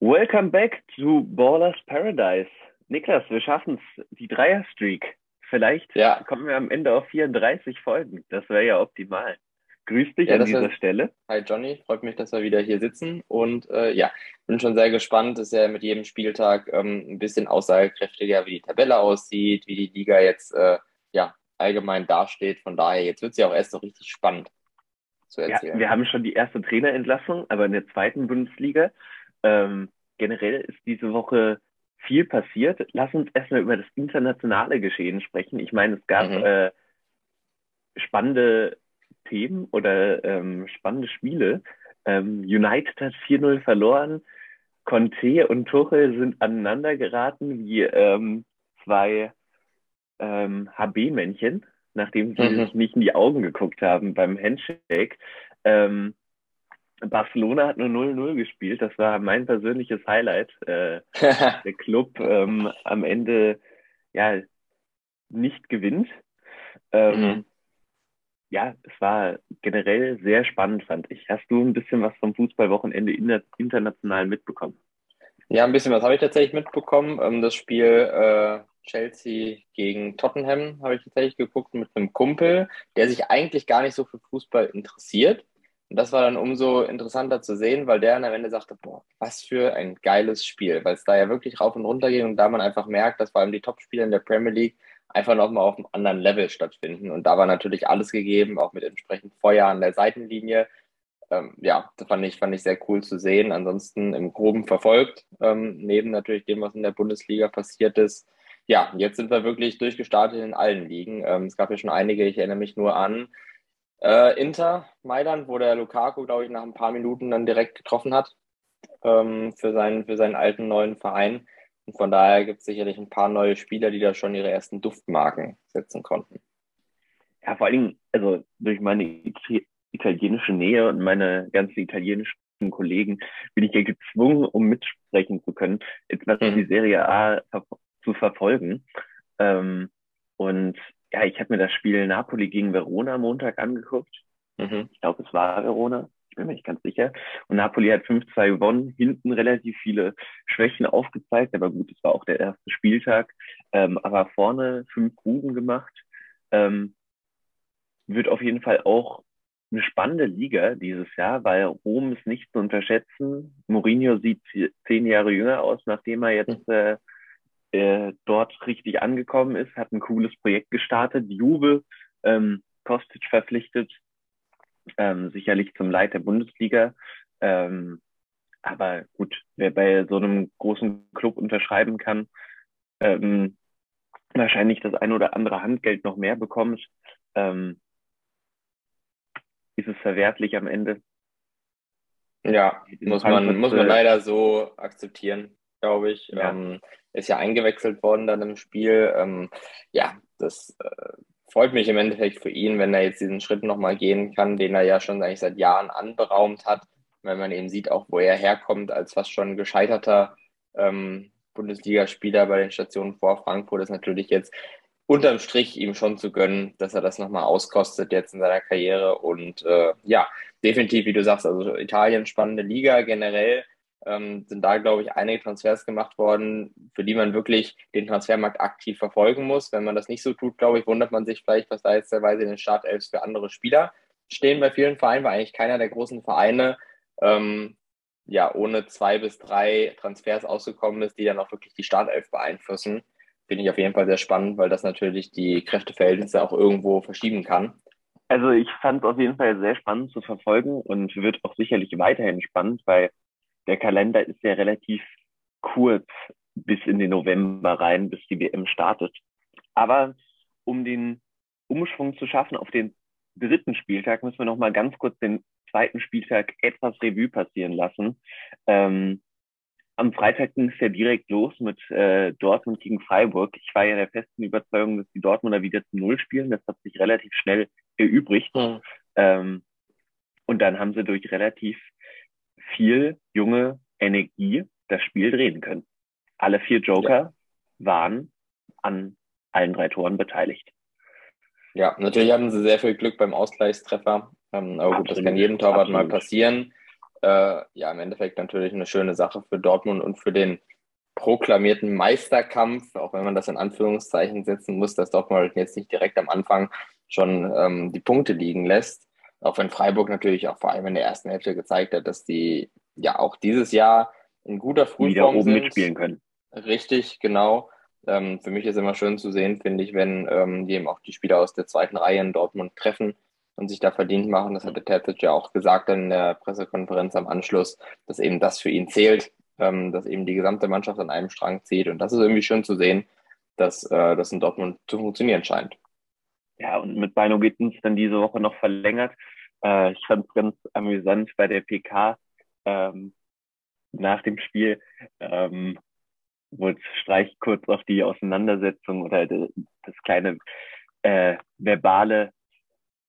Welcome back to Ballers Paradise. Niklas, wir schaffen es, die Dreier-Streak. Vielleicht ja. kommen wir am Ende auf 34 Folgen. Das wäre ja optimal. Grüß dich ja, an dieser ist, Stelle. Hi Johnny, freut mich, dass wir wieder hier sitzen. Und äh, ja, bin schon sehr gespannt. Es ist ja mit jedem Spieltag ähm, ein bisschen aussagekräftiger, wie die Tabelle aussieht, wie die Liga jetzt äh, ja, allgemein dasteht. Von daher, jetzt wird es ja auch erst so richtig spannend zu erzählen. Ja, wir haben schon die erste Trainerentlassung, aber in der zweiten Bundesliga ähm, generell ist diese Woche viel passiert. Lass uns erstmal über das internationale Geschehen sprechen. Ich meine, es gab mhm. äh, spannende Themen oder ähm, spannende Spiele. Ähm, United hat 4-0 verloren. Conte und Tuchel sind aneinander geraten wie ähm, zwei ähm, HB-Männchen, nachdem sie mhm. sich nicht in die Augen geguckt haben beim Handshake. Ähm, Barcelona hat nur 0-0 gespielt. Das war mein persönliches Highlight. Äh, der Club ähm, am Ende ja nicht gewinnt. Ähm, mhm. Ja, es war generell sehr spannend, fand ich. Hast du ein bisschen was vom Fußballwochenende international mitbekommen? Ja, ein bisschen was habe ich tatsächlich mitbekommen. Ähm, das Spiel äh, Chelsea gegen Tottenham habe ich tatsächlich geguckt mit einem Kumpel, der sich eigentlich gar nicht so für Fußball interessiert und das war dann umso interessanter zu sehen, weil der dann am Ende sagte, boah, was für ein geiles Spiel, weil es da ja wirklich rauf und runter ging und da man einfach merkt, dass vor allem die Topspieler in der Premier League einfach nochmal auf einem anderen Level stattfinden. Und da war natürlich alles gegeben, auch mit entsprechend Feuer an der Seitenlinie. Ähm, ja, das fand ich, fand ich sehr cool zu sehen. Ansonsten im Groben verfolgt, ähm, neben natürlich dem, was in der Bundesliga passiert ist. Ja, jetzt sind wir wirklich durchgestartet in allen Ligen. Ähm, es gab ja schon einige, ich erinnere mich nur an äh, Inter Mailand, wo der Lukaku, glaube ich, nach ein paar Minuten dann direkt getroffen hat ähm, für, seinen, für seinen alten neuen Verein. Und von daher gibt es sicherlich ein paar neue Spieler, die da schon ihre ersten Duftmarken setzen konnten. Ja, vor allen Dingen, also durch meine italienische Nähe und meine ganzen italienischen Kollegen bin ich ja gezwungen, um mitsprechen zu können, etwas mhm. die Serie A zu verfolgen. Ähm, und ja, ich habe mir das Spiel Napoli gegen Verona am Montag angeguckt. Mhm. Ich glaube, es war Verona. Ich bin mir nicht ganz sicher. Und Napoli hat 5-2 gewonnen, hinten relativ viele Schwächen aufgezeigt, aber gut, es war auch der erste Spieltag. Ähm, aber vorne fünf Gruben gemacht. Ähm, wird auf jeden Fall auch eine spannende Liga dieses Jahr, weil Rom ist nicht zu unterschätzen. Mourinho sieht zehn Jahre jünger aus, nachdem er jetzt äh, äh, dort richtig angekommen ist, hat ein cooles Projekt gestartet, Juve, ähm, Kostic verpflichtet, ähm, sicherlich zum Leiter der Bundesliga. Ähm, aber gut, wer bei so einem großen Club unterschreiben kann, ähm, wahrscheinlich das ein oder andere Handgeld noch mehr bekommt, ähm, ist es verwertlich am Ende. Ja, muss man, muss man leider so akzeptieren, glaube ich. Ja. Ähm, ist ja eingewechselt worden dann im Spiel. Ähm, ja, das äh, freut mich im Endeffekt für ihn, wenn er jetzt diesen Schritt nochmal gehen kann, den er ja schon eigentlich seit Jahren anberaumt hat. Wenn man eben sieht, auch wo er herkommt, als fast schon gescheiterter ähm, Bundesligaspieler bei den Stationen vor Frankfurt, ist natürlich jetzt unterm Strich ihm schon zu gönnen, dass er das nochmal auskostet jetzt in seiner Karriere. Und äh, ja, definitiv, wie du sagst, also Italien spannende Liga generell ähm, sind da, glaube ich, einige Transfers gemacht worden, für die man wirklich den Transfermarkt aktiv verfolgen muss. Wenn man das nicht so tut, glaube ich, wundert man sich vielleicht, was da jetzt teilweise in den Startelfs für andere Spieler stehen bei vielen Vereinen, weil eigentlich keiner der großen Vereine ähm, ja ohne zwei bis drei Transfers ausgekommen ist, die dann auch wirklich die Startelf beeinflussen. Finde ich auf jeden Fall sehr spannend, weil das natürlich die Kräfteverhältnisse auch irgendwo verschieben kann. Also ich fand es auf jeden Fall sehr spannend zu verfolgen und wird auch sicherlich weiterhin spannend, weil der Kalender ist ja relativ kurz bis in den November rein, bis die WM startet. Aber um den Umschwung zu schaffen auf den dritten Spieltag, müssen wir noch mal ganz kurz den zweiten Spieltag etwas Revue passieren lassen. Ähm, am Freitag ging es ja direkt los mit äh, Dortmund gegen Freiburg. Ich war ja der festen Überzeugung, dass die Dortmunder wieder zu Null spielen. Das hat sich relativ schnell erübrigt. Mhm. Ähm, und dann haben sie durch relativ viel junge Energie das Spiel drehen können. Alle vier Joker ja. waren an allen drei Toren beteiligt. Ja, natürlich hatten sie sehr viel Glück beim Ausgleichstreffer. Ähm, aber gut, Absolut. das kann jedem Torwart Absolut. mal passieren. Äh, ja, im Endeffekt natürlich eine schöne Sache für Dortmund und für den proklamierten Meisterkampf, auch wenn man das in Anführungszeichen setzen muss, dass Dortmund jetzt nicht direkt am Anfang schon ähm, die Punkte liegen lässt. Auch wenn Freiburg natürlich auch vor allem in der ersten Hälfte gezeigt hat, dass die ja auch dieses Jahr in guter Frühform Wieder oben sind. mitspielen können. Richtig, genau. Ähm, für mich ist immer schön zu sehen, finde ich, wenn ähm, die eben auch die Spieler aus der zweiten Reihe in Dortmund treffen und sich da verdient machen. Das hatte Terzic ja auch gesagt in der Pressekonferenz am Anschluss, dass eben das für ihn zählt, ähm, dass eben die gesamte Mannschaft an einem Strang zieht. Und das ist irgendwie schön zu sehen, dass äh, das in Dortmund zu funktionieren scheint. Ja, und mit Beino Gittens dann diese Woche noch verlängert. Äh, ich fand es ganz amüsant bei der PK ähm, nach dem Spiel. Ähm, wurde Streich kurz auf die Auseinandersetzung oder das kleine äh, verbale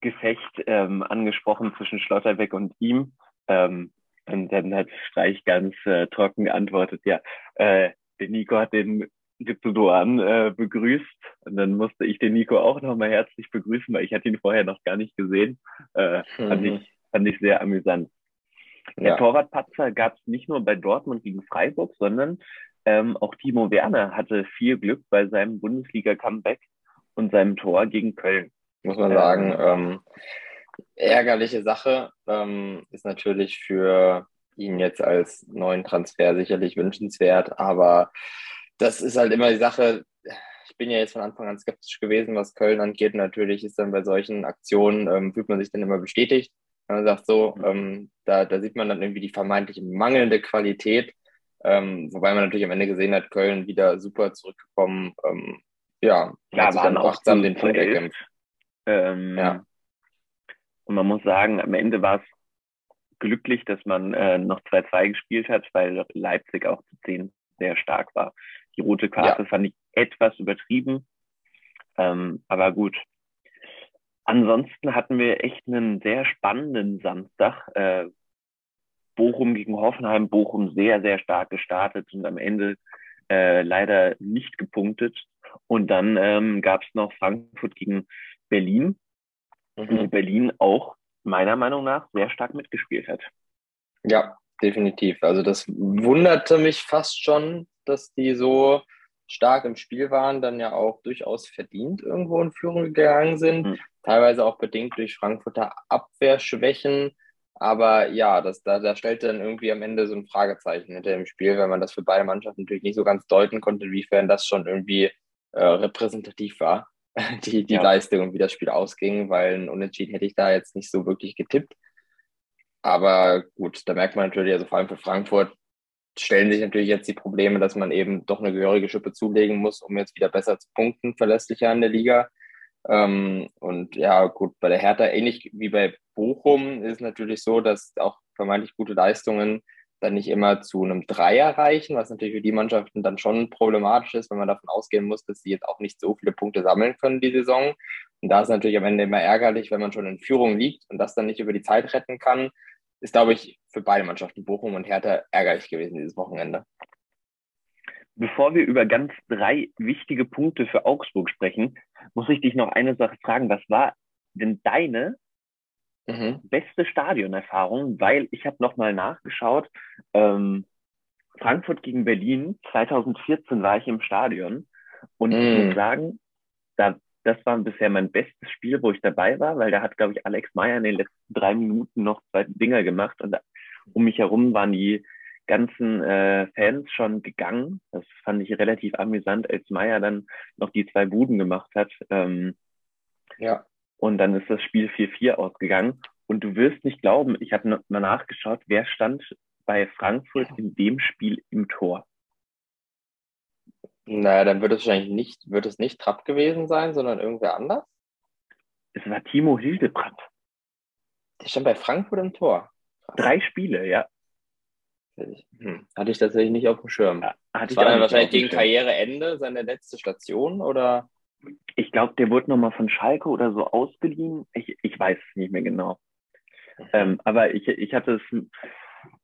Gefecht ähm, angesprochen zwischen Schlotterbeck und ihm. Ähm, und dann hat Streich ganz äh, trocken geantwortet, ja, äh, der Nico hat den Gipsudoan äh, begrüßt. Und dann musste ich den Nico auch nochmal herzlich begrüßen, weil ich hatte ihn vorher noch gar nicht gesehen. Äh, mhm. fand, ich, fand ich sehr amüsant. Ja. Der Torwartpatzer gab es nicht nur bei Dortmund gegen Freiburg, sondern ähm, auch Timo Werner hatte viel Glück bei seinem Bundesliga-Comeback und seinem Tor gegen Köln. Muss man sagen, ähm, ärgerliche Sache ähm, ist natürlich für ihn jetzt als neuen Transfer sicherlich wünschenswert, aber das ist halt immer die Sache. Ich bin ja jetzt von Anfang an skeptisch gewesen, was Köln angeht. Natürlich ist dann bei solchen Aktionen, ähm, fühlt man sich dann immer bestätigt. Man sagt so, ähm, da, da sieht man dann irgendwie die vermeintlich mangelnde Qualität ähm, wobei man natürlich am Ende gesehen hat, Köln wieder super zurückgekommen. Ähm, ja, sich dann auch achtsam den Punkt erkämpft. Ähm, ja. Und man muss sagen, am Ende war es glücklich, dass man äh, noch 2-2 gespielt hat, weil Leipzig auch zu 10 sehr stark war. Die rote Karte ja. fand ich etwas übertrieben, ähm, aber gut. Ansonsten hatten wir echt einen sehr spannenden Samstag, äh, Bochum gegen Hoffenheim, Bochum sehr, sehr stark gestartet und am Ende äh, leider nicht gepunktet. Und dann ähm, gab es noch Frankfurt gegen Berlin, mhm. wo Berlin auch meiner Meinung nach sehr stark mitgespielt hat. Ja, definitiv. Also das wunderte mich fast schon, dass die so stark im Spiel waren, dann ja auch durchaus verdient irgendwo in Führung gegangen sind. Mhm. Teilweise auch bedingt durch Frankfurter Abwehrschwächen. Aber ja, das, da, da stellt dann irgendwie am Ende so ein Fragezeichen hinter dem Spiel, weil man das für beide Mannschaften natürlich nicht so ganz deuten konnte, inwiefern das schon irgendwie äh, repräsentativ war, die, die ja. Leistung und wie das Spiel ausging, weil ein Unentschieden hätte ich da jetzt nicht so wirklich getippt. Aber gut, da merkt man natürlich, also vor allem für Frankfurt stellen sich natürlich jetzt die Probleme, dass man eben doch eine gehörige Schippe zulegen muss, um jetzt wieder besser zu punkten, verlässlicher in der Liga. Ähm, und ja, gut, bei der Hertha, ähnlich wie bei Bochum, ist es natürlich so, dass auch vermeintlich gute Leistungen dann nicht immer zu einem Dreier reichen, was natürlich für die Mannschaften dann schon problematisch ist, wenn man davon ausgehen muss, dass sie jetzt auch nicht so viele Punkte sammeln können die Saison. Und da ist natürlich am Ende immer ärgerlich, wenn man schon in Führung liegt und das dann nicht über die Zeit retten kann, ist, glaube ich, für beide Mannschaften, Bochum und Hertha, ärgerlich gewesen dieses Wochenende. Bevor wir über ganz drei wichtige Punkte für Augsburg sprechen, muss ich dich noch eine Sache fragen. Was war denn deine mhm. beste Stadionerfahrung? Weil ich habe nochmal nachgeschaut. Ähm, Frankfurt gegen Berlin, 2014 war ich im Stadion und mhm. ich muss sagen, da, das war bisher mein bestes Spiel, wo ich dabei war, weil da hat, glaube ich, Alex Meyer in den letzten drei Minuten noch zwei Dinger gemacht und um mich herum waren die ganzen äh, Fans schon gegangen. Das fand ich relativ amüsant, als Meier dann noch die zwei Buden gemacht hat. Ähm, ja. Und dann ist das Spiel 4-4 ausgegangen. Und du wirst nicht glauben, ich habe mal nachgeschaut, wer stand bei Frankfurt in dem Spiel im Tor. Naja, dann wird es wahrscheinlich nicht, wird es nicht Trapp gewesen sein, sondern irgendwer anders. Es war Timo Hildebrand. Der stand bei Frankfurt im Tor. Drei Spiele, ja. Hm. Hatte ich tatsächlich nicht auf dem Schirm. Ja, hatte war dann wahrscheinlich gegen Karriereende seine letzte Station oder? Ich glaube, der wurde nochmal von Schalke oder so ausgeliehen. Ich, ich weiß es nicht mehr genau. Mhm. Ähm, aber ich, ich hatte es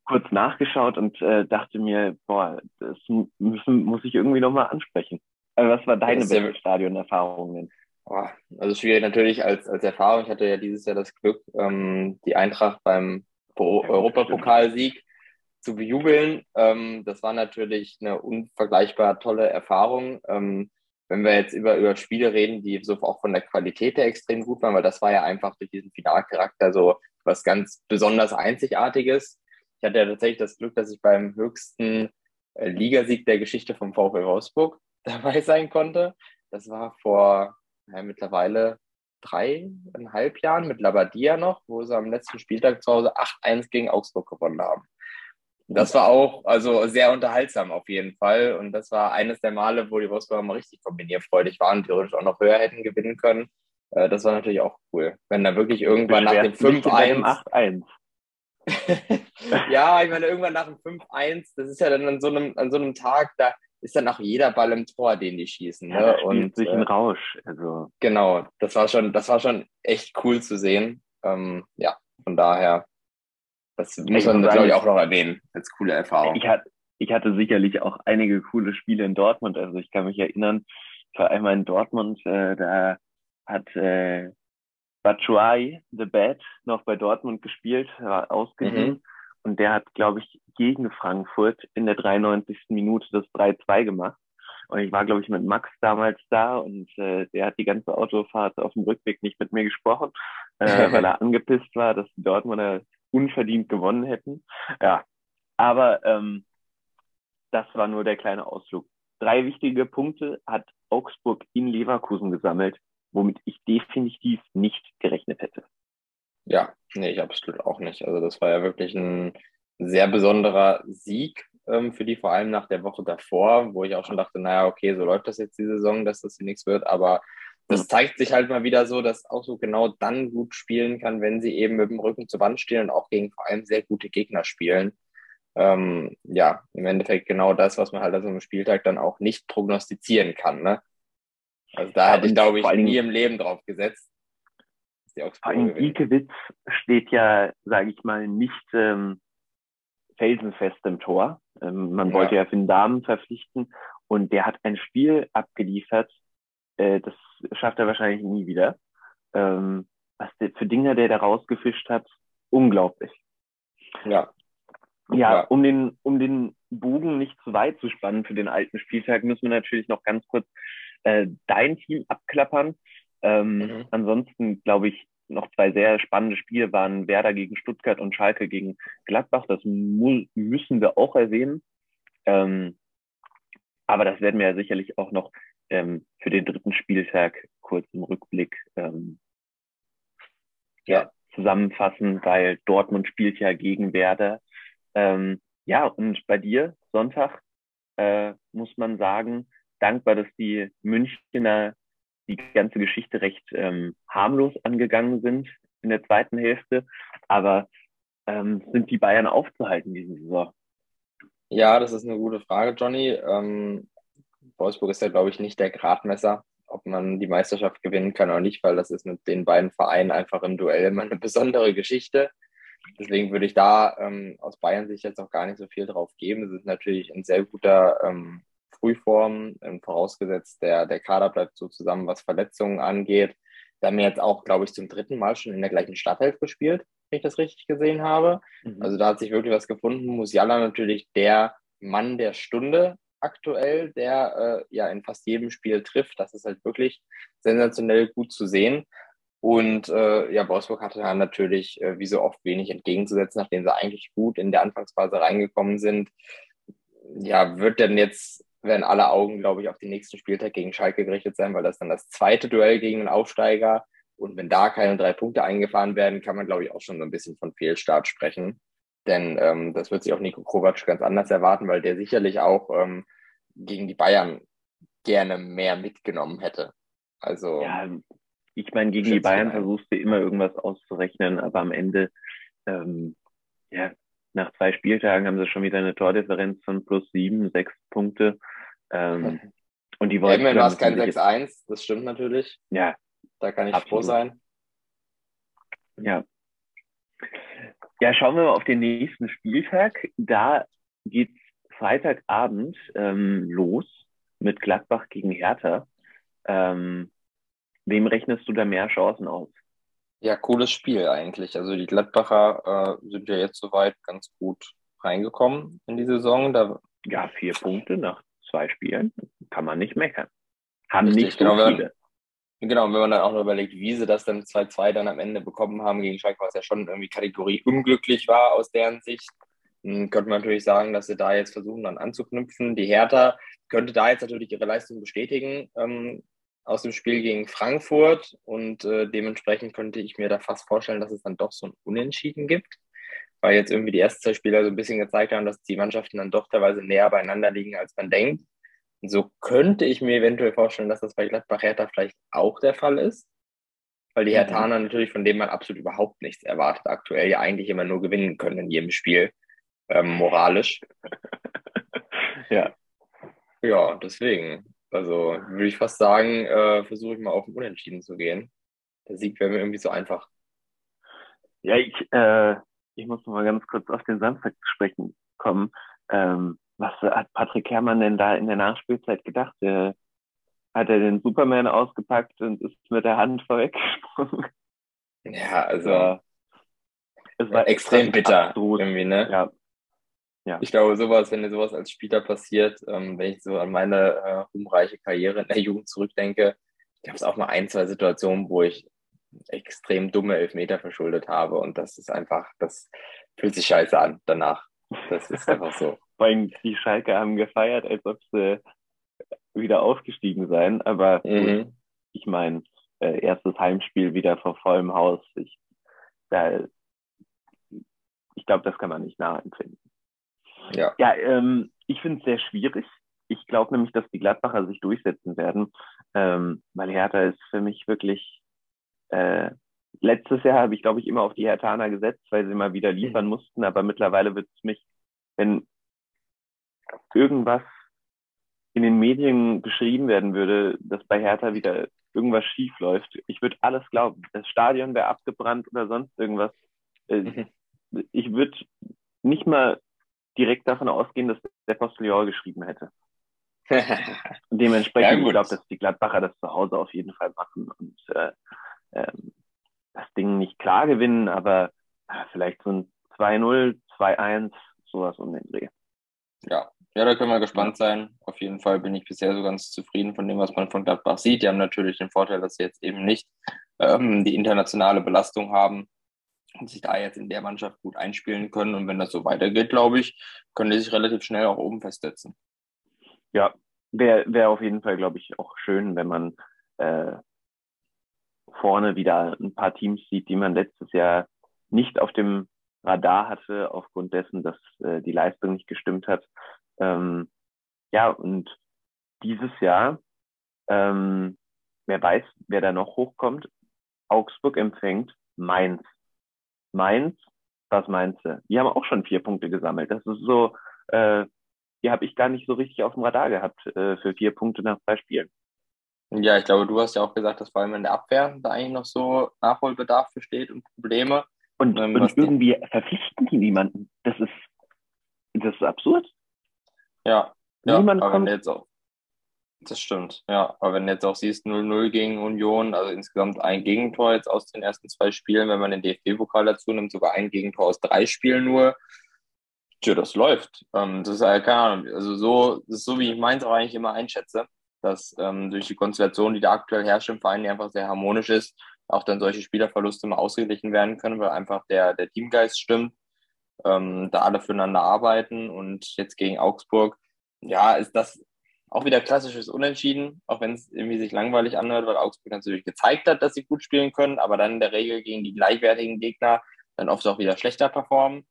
kurz nachgeschaut und äh, dachte mir, boah, das müssen, muss ich irgendwie nochmal ansprechen. Also was war deine beste ja, Stadionerfahrung denn? also schwierig natürlich als, als Erfahrung. Ich hatte ja dieses Jahr das Glück, ähm, die Eintracht beim Europapokalsieg zu bejubeln. Ähm, das war natürlich eine unvergleichbar tolle Erfahrung. Ähm, wenn wir jetzt über, über Spiele reden, die so auch von der Qualität her extrem gut waren, weil das war ja einfach durch diesen Finalcharakter so was ganz besonders Einzigartiges. Ich hatte ja tatsächlich das Glück, dass ich beim höchsten äh, Ligasieg der Geschichte vom VfL Wolfsburg dabei sein konnte. Das war vor ja, mittlerweile dreieinhalb Jahren mit Labadia noch, wo sie am letzten Spieltag zu Hause 8-1 gegen Augsburg gewonnen haben. Das war auch also sehr unterhaltsam auf jeden Fall. Und das war eines der Male, wo die Wolfsburger mal richtig kombinierfreudig waren und theoretisch auch noch höher hätten gewinnen können. Äh, das war natürlich auch cool. Wenn da wirklich irgendwann nach dem 5-1. ja, ich meine, irgendwann nach dem 5-1, das ist ja dann an so einem, an so einem Tag, da ist dann auch jeder Ball im Tor, den die schießen. Ne? Ja, und sich äh, ein Rausch. Also. Genau, das war schon, das war schon echt cool zu sehen. Ähm, ja, von daher, das muss ich man, glaube ich, auch noch erwähnen als coole Erfahrung. Ich hatte, ich hatte sicherlich auch einige coole Spiele in Dortmund. Also ich kann mich erinnern, ich war einmal in Dortmund, äh, da hat äh, Batshuayi, The Bad, noch bei Dortmund gespielt, war ausgeliehen. Mhm. Und der hat, glaube ich, gegen Frankfurt in der 93. Minute das 3-2 gemacht. Und ich war, glaube ich, mit Max damals da und äh, der hat die ganze Autofahrt auf dem Rückweg nicht mit mir gesprochen, äh, weil er angepisst war, dass die Dortmunder unverdient gewonnen hätten. Ja, aber ähm, das war nur der kleine Ausflug. Drei wichtige Punkte hat Augsburg in Leverkusen gesammelt, womit ich definitiv nicht gerechnet hätte. Ja, nee, ich absolut auch nicht. Also das war ja wirklich ein sehr besonderer Sieg ähm, für die, vor allem nach der Woche davor, wo ich auch schon dachte, naja, okay, so läuft das jetzt die Saison, dass das hier nichts wird. Aber das zeigt sich halt mal wieder so, dass auch so genau dann gut spielen kann, wenn sie eben mit dem Rücken zur Wand stehen und auch gegen vor allem sehr gute Gegner spielen. Ähm, ja, im Endeffekt genau das, was man halt an so einem Spieltag dann auch nicht prognostizieren kann. Ne? Also da ja, hätte ich, glaube ich, nie im Leben drauf gesetzt. Vor allem Giekewitz steht ja, sage ich mal, nicht ähm, felsenfest im Tor. Ähm, man ja. wollte ja Finn Damen verpflichten und der hat ein Spiel abgeliefert, äh, das schafft er wahrscheinlich nie wieder. Ähm, was der, für Dinge, der da rausgefischt hat, unglaublich. Ja. Ja, ja, um den, um den Bogen nicht zu weit zu spannen für den alten Spieltag, müssen wir natürlich noch ganz kurz äh, dein Team abklappern. Ähm, mhm. Ansonsten glaube ich, noch zwei sehr spannende Spiele waren Werder gegen Stuttgart und Schalke gegen Gladbach. Das müssen wir auch erwähnen. Ähm, aber das werden wir ja sicherlich auch noch ähm, für den dritten Spieltag kurz im Rückblick ähm, ja, zusammenfassen, weil Dortmund spielt ja gegen Werder. Ähm, ja, und bei dir Sonntag äh, muss man sagen, dankbar, dass die Münchner die ganze Geschichte recht ähm, harmlos angegangen sind in der zweiten Hälfte. Aber ähm, sind die Bayern aufzuhalten diese Saison? Ja, das ist eine gute Frage, Johnny. Ähm, Wolfsburg ist ja, glaube ich, nicht der Gradmesser, ob man die Meisterschaft gewinnen kann oder nicht, weil das ist mit den beiden Vereinen einfach im Duell immer eine besondere Geschichte. Deswegen würde ich da ähm, aus Bayern sich jetzt auch gar nicht so viel drauf geben. Es ist natürlich ein sehr guter ähm, Frühform, ähm, vorausgesetzt, der, der Kader bleibt so zusammen, was Verletzungen angeht. Da haben wir jetzt auch, glaube ich, zum dritten Mal schon in der gleichen Stadthelf gespielt, wenn ich das richtig gesehen habe. Mhm. Also da hat sich wirklich was gefunden. Musiala natürlich der Mann der Stunde aktuell, der äh, ja in fast jedem Spiel trifft. Das ist halt wirklich sensationell gut zu sehen. Und äh, ja, Wolfsburg hatte dann natürlich äh, wie so oft wenig entgegenzusetzen, nachdem sie eigentlich gut in der Anfangsphase reingekommen sind. Ja, wird denn jetzt werden alle Augen, glaube ich, auf den nächsten Spieltag gegen Schalke gerichtet sein, weil das dann das zweite Duell gegen den Aufsteiger und wenn da keine drei Punkte eingefahren werden, kann man, glaube ich, auch schon so ein bisschen von Fehlstart sprechen. Denn ähm, das wird sich auch Nico Kovac ganz anders erwarten, weil der sicherlich auch ähm, gegen die Bayern gerne mehr mitgenommen hätte. Also ja, ich meine, gegen die Bayern versuchst du immer irgendwas auszurechnen, aber am Ende ähm, ja, nach zwei Spieltagen haben sie schon wieder eine Tordifferenz von plus sieben, sechs Punkte. Ähm, und die wollten. Immerhin war es kein 6-1, das stimmt natürlich. Ja. Da kann ich absolut. froh sein. Ja. Ja, schauen wir mal auf den nächsten Spieltag. Da geht's Freitagabend ähm, los mit Gladbach gegen Hertha. Ähm, wem rechnest du da mehr Chancen aus? Ja, cooles Spiel eigentlich. Also die Gladbacher äh, sind ja jetzt soweit ganz gut reingekommen in die Saison. Da ja, vier Punkte nach zwei Spielen kann man nicht meckern. Haben Richtig, nicht so genau, viele. Genau, wenn man dann auch noch überlegt, wie sie das dann 2-2 dann am Ende bekommen haben gegen Schalke, was ja schon irgendwie Kategorie unglücklich war aus deren Sicht, könnte man natürlich sagen, dass sie da jetzt versuchen, dann anzuknüpfen. Die Hertha könnte da jetzt natürlich ihre Leistung bestätigen ähm, aus dem Spiel gegen Frankfurt und äh, dementsprechend könnte ich mir da fast vorstellen, dass es dann doch so ein Unentschieden gibt, weil jetzt irgendwie die ersten zwei Spieler so ein bisschen gezeigt haben, dass die Mannschaften dann doch teilweise näher beieinander liegen, als man denkt. So könnte ich mir eventuell vorstellen, dass das bei Gladbach Hertha vielleicht auch der Fall ist. Weil die mhm. Herthaner natürlich, von denen man absolut überhaupt nichts erwartet, aktuell ja eigentlich immer nur gewinnen können in jedem Spiel, ähm, moralisch. ja. Ja, deswegen. Also würde ich fast sagen, äh, versuche ich mal auf den Unentschieden zu gehen. Der Sieg wäre mir irgendwie so einfach. Ja, ich, äh, ich muss noch mal ganz kurz auf den Samstag zu sprechen kommen. Ähm, was hat Patrick Herrmann denn da in der Nachspielzeit gedacht? Der, hat er den Superman ausgepackt und ist mit der Hand vorweggesprungen? Ja, also ja. es war extrem bitter absurd. irgendwie, ne? Ja. ja. Ich glaube, sowas, wenn dir sowas als Spieler passiert, ähm, wenn ich so an meine äh, umreiche Karriere in der Jugend zurückdenke, gab es auch mal ein, zwei Situationen, wo ich extrem dumme Elfmeter verschuldet habe und das ist einfach, das fühlt sich scheiße an danach. Das ist einfach so. Vor allem die Schalke haben gefeiert, als ob sie wieder aufgestiegen seien. Aber mhm. gut, ich meine, äh, erstes Heimspiel wieder vor vollem Haus. Ich, ich glaube, das kann man nicht nachempfinden. Ja, ja ähm, ich finde es sehr schwierig. Ich glaube nämlich, dass die Gladbacher sich durchsetzen werden, ähm, weil Hertha ist für mich wirklich. Äh, letztes Jahr habe ich, glaube ich, immer auf die Hertaner gesetzt, weil sie mal wieder liefern mussten, aber mittlerweile wird es mich, wenn irgendwas in den Medien geschrieben werden würde, dass bei Hertha wieder irgendwas schief läuft, ich würde alles glauben. Das Stadion wäre abgebrannt oder sonst irgendwas. Äh, mhm. Ich würde nicht mal direkt davon ausgehen, dass der Postillon geschrieben hätte. Dementsprechend, ja, ich glaube, dass die Gladbacher das zu Hause auf jeden Fall machen und äh, ähm, das Ding nicht klar gewinnen, aber äh, vielleicht so ein 2-0, 2-1, sowas um den Dreh. Ja, ja, da können wir gespannt sein. Auf jeden Fall bin ich bisher so ganz zufrieden von dem, was man von Gladbach sieht. Die haben natürlich den Vorteil, dass sie jetzt eben nicht ähm, die internationale Belastung haben und sich da jetzt in der Mannschaft gut einspielen können. Und wenn das so weitergeht, glaube ich, können die sich relativ schnell auch oben festsetzen. Ja, wäre wär auf jeden Fall, glaube ich, auch schön, wenn man äh, vorne wieder ein paar Teams sieht, die man letztes Jahr nicht auf dem Radar hatte, aufgrund dessen, dass äh, die Leistung nicht gestimmt hat. Ähm, ja, und dieses Jahr, ähm, wer weiß, wer da noch hochkommt, Augsburg empfängt Mainz. Mainz, was meinst du? Die haben auch schon vier Punkte gesammelt. Das ist so, äh, die habe ich gar nicht so richtig auf dem Radar gehabt äh, für vier Punkte nach zwei Spielen. Ja, ich glaube, du hast ja auch gesagt, dass vor allem in der Abwehr da eigentlich noch so Nachholbedarf besteht und Probleme. Und, ähm, und irgendwie die... verpflichten die niemanden. Das ist, das ist absurd. Ja, Niemand ja, aber kommt. wenn jetzt auch, das stimmt, ja. Aber wenn du jetzt auch siehst, 0-0 gegen Union, also insgesamt ein Gegentor jetzt aus den ersten zwei Spielen, wenn man den DFB-Pokal dazu nimmt, sogar ein Gegentor aus drei Spielen nur. Tja, das läuft. Ähm, das ist keine Ahnung. Also so, das ist so, wie ich meins auch eigentlich immer einschätze, dass ähm, durch die Konstellation, die da aktuell herrscht im Verein, die einfach sehr harmonisch ist, auch dann solche Spielerverluste mal ausgeglichen werden können, weil einfach der, der Teamgeist stimmt ähm, da alle füreinander arbeiten. Und jetzt gegen Augsburg, ja, ist das auch wieder klassisches Unentschieden, auch wenn es irgendwie sich langweilig anhört, weil Augsburg natürlich gezeigt hat, dass sie gut spielen können, aber dann in der Regel gegen die gleichwertigen Gegner dann oft auch wieder schlechter performen.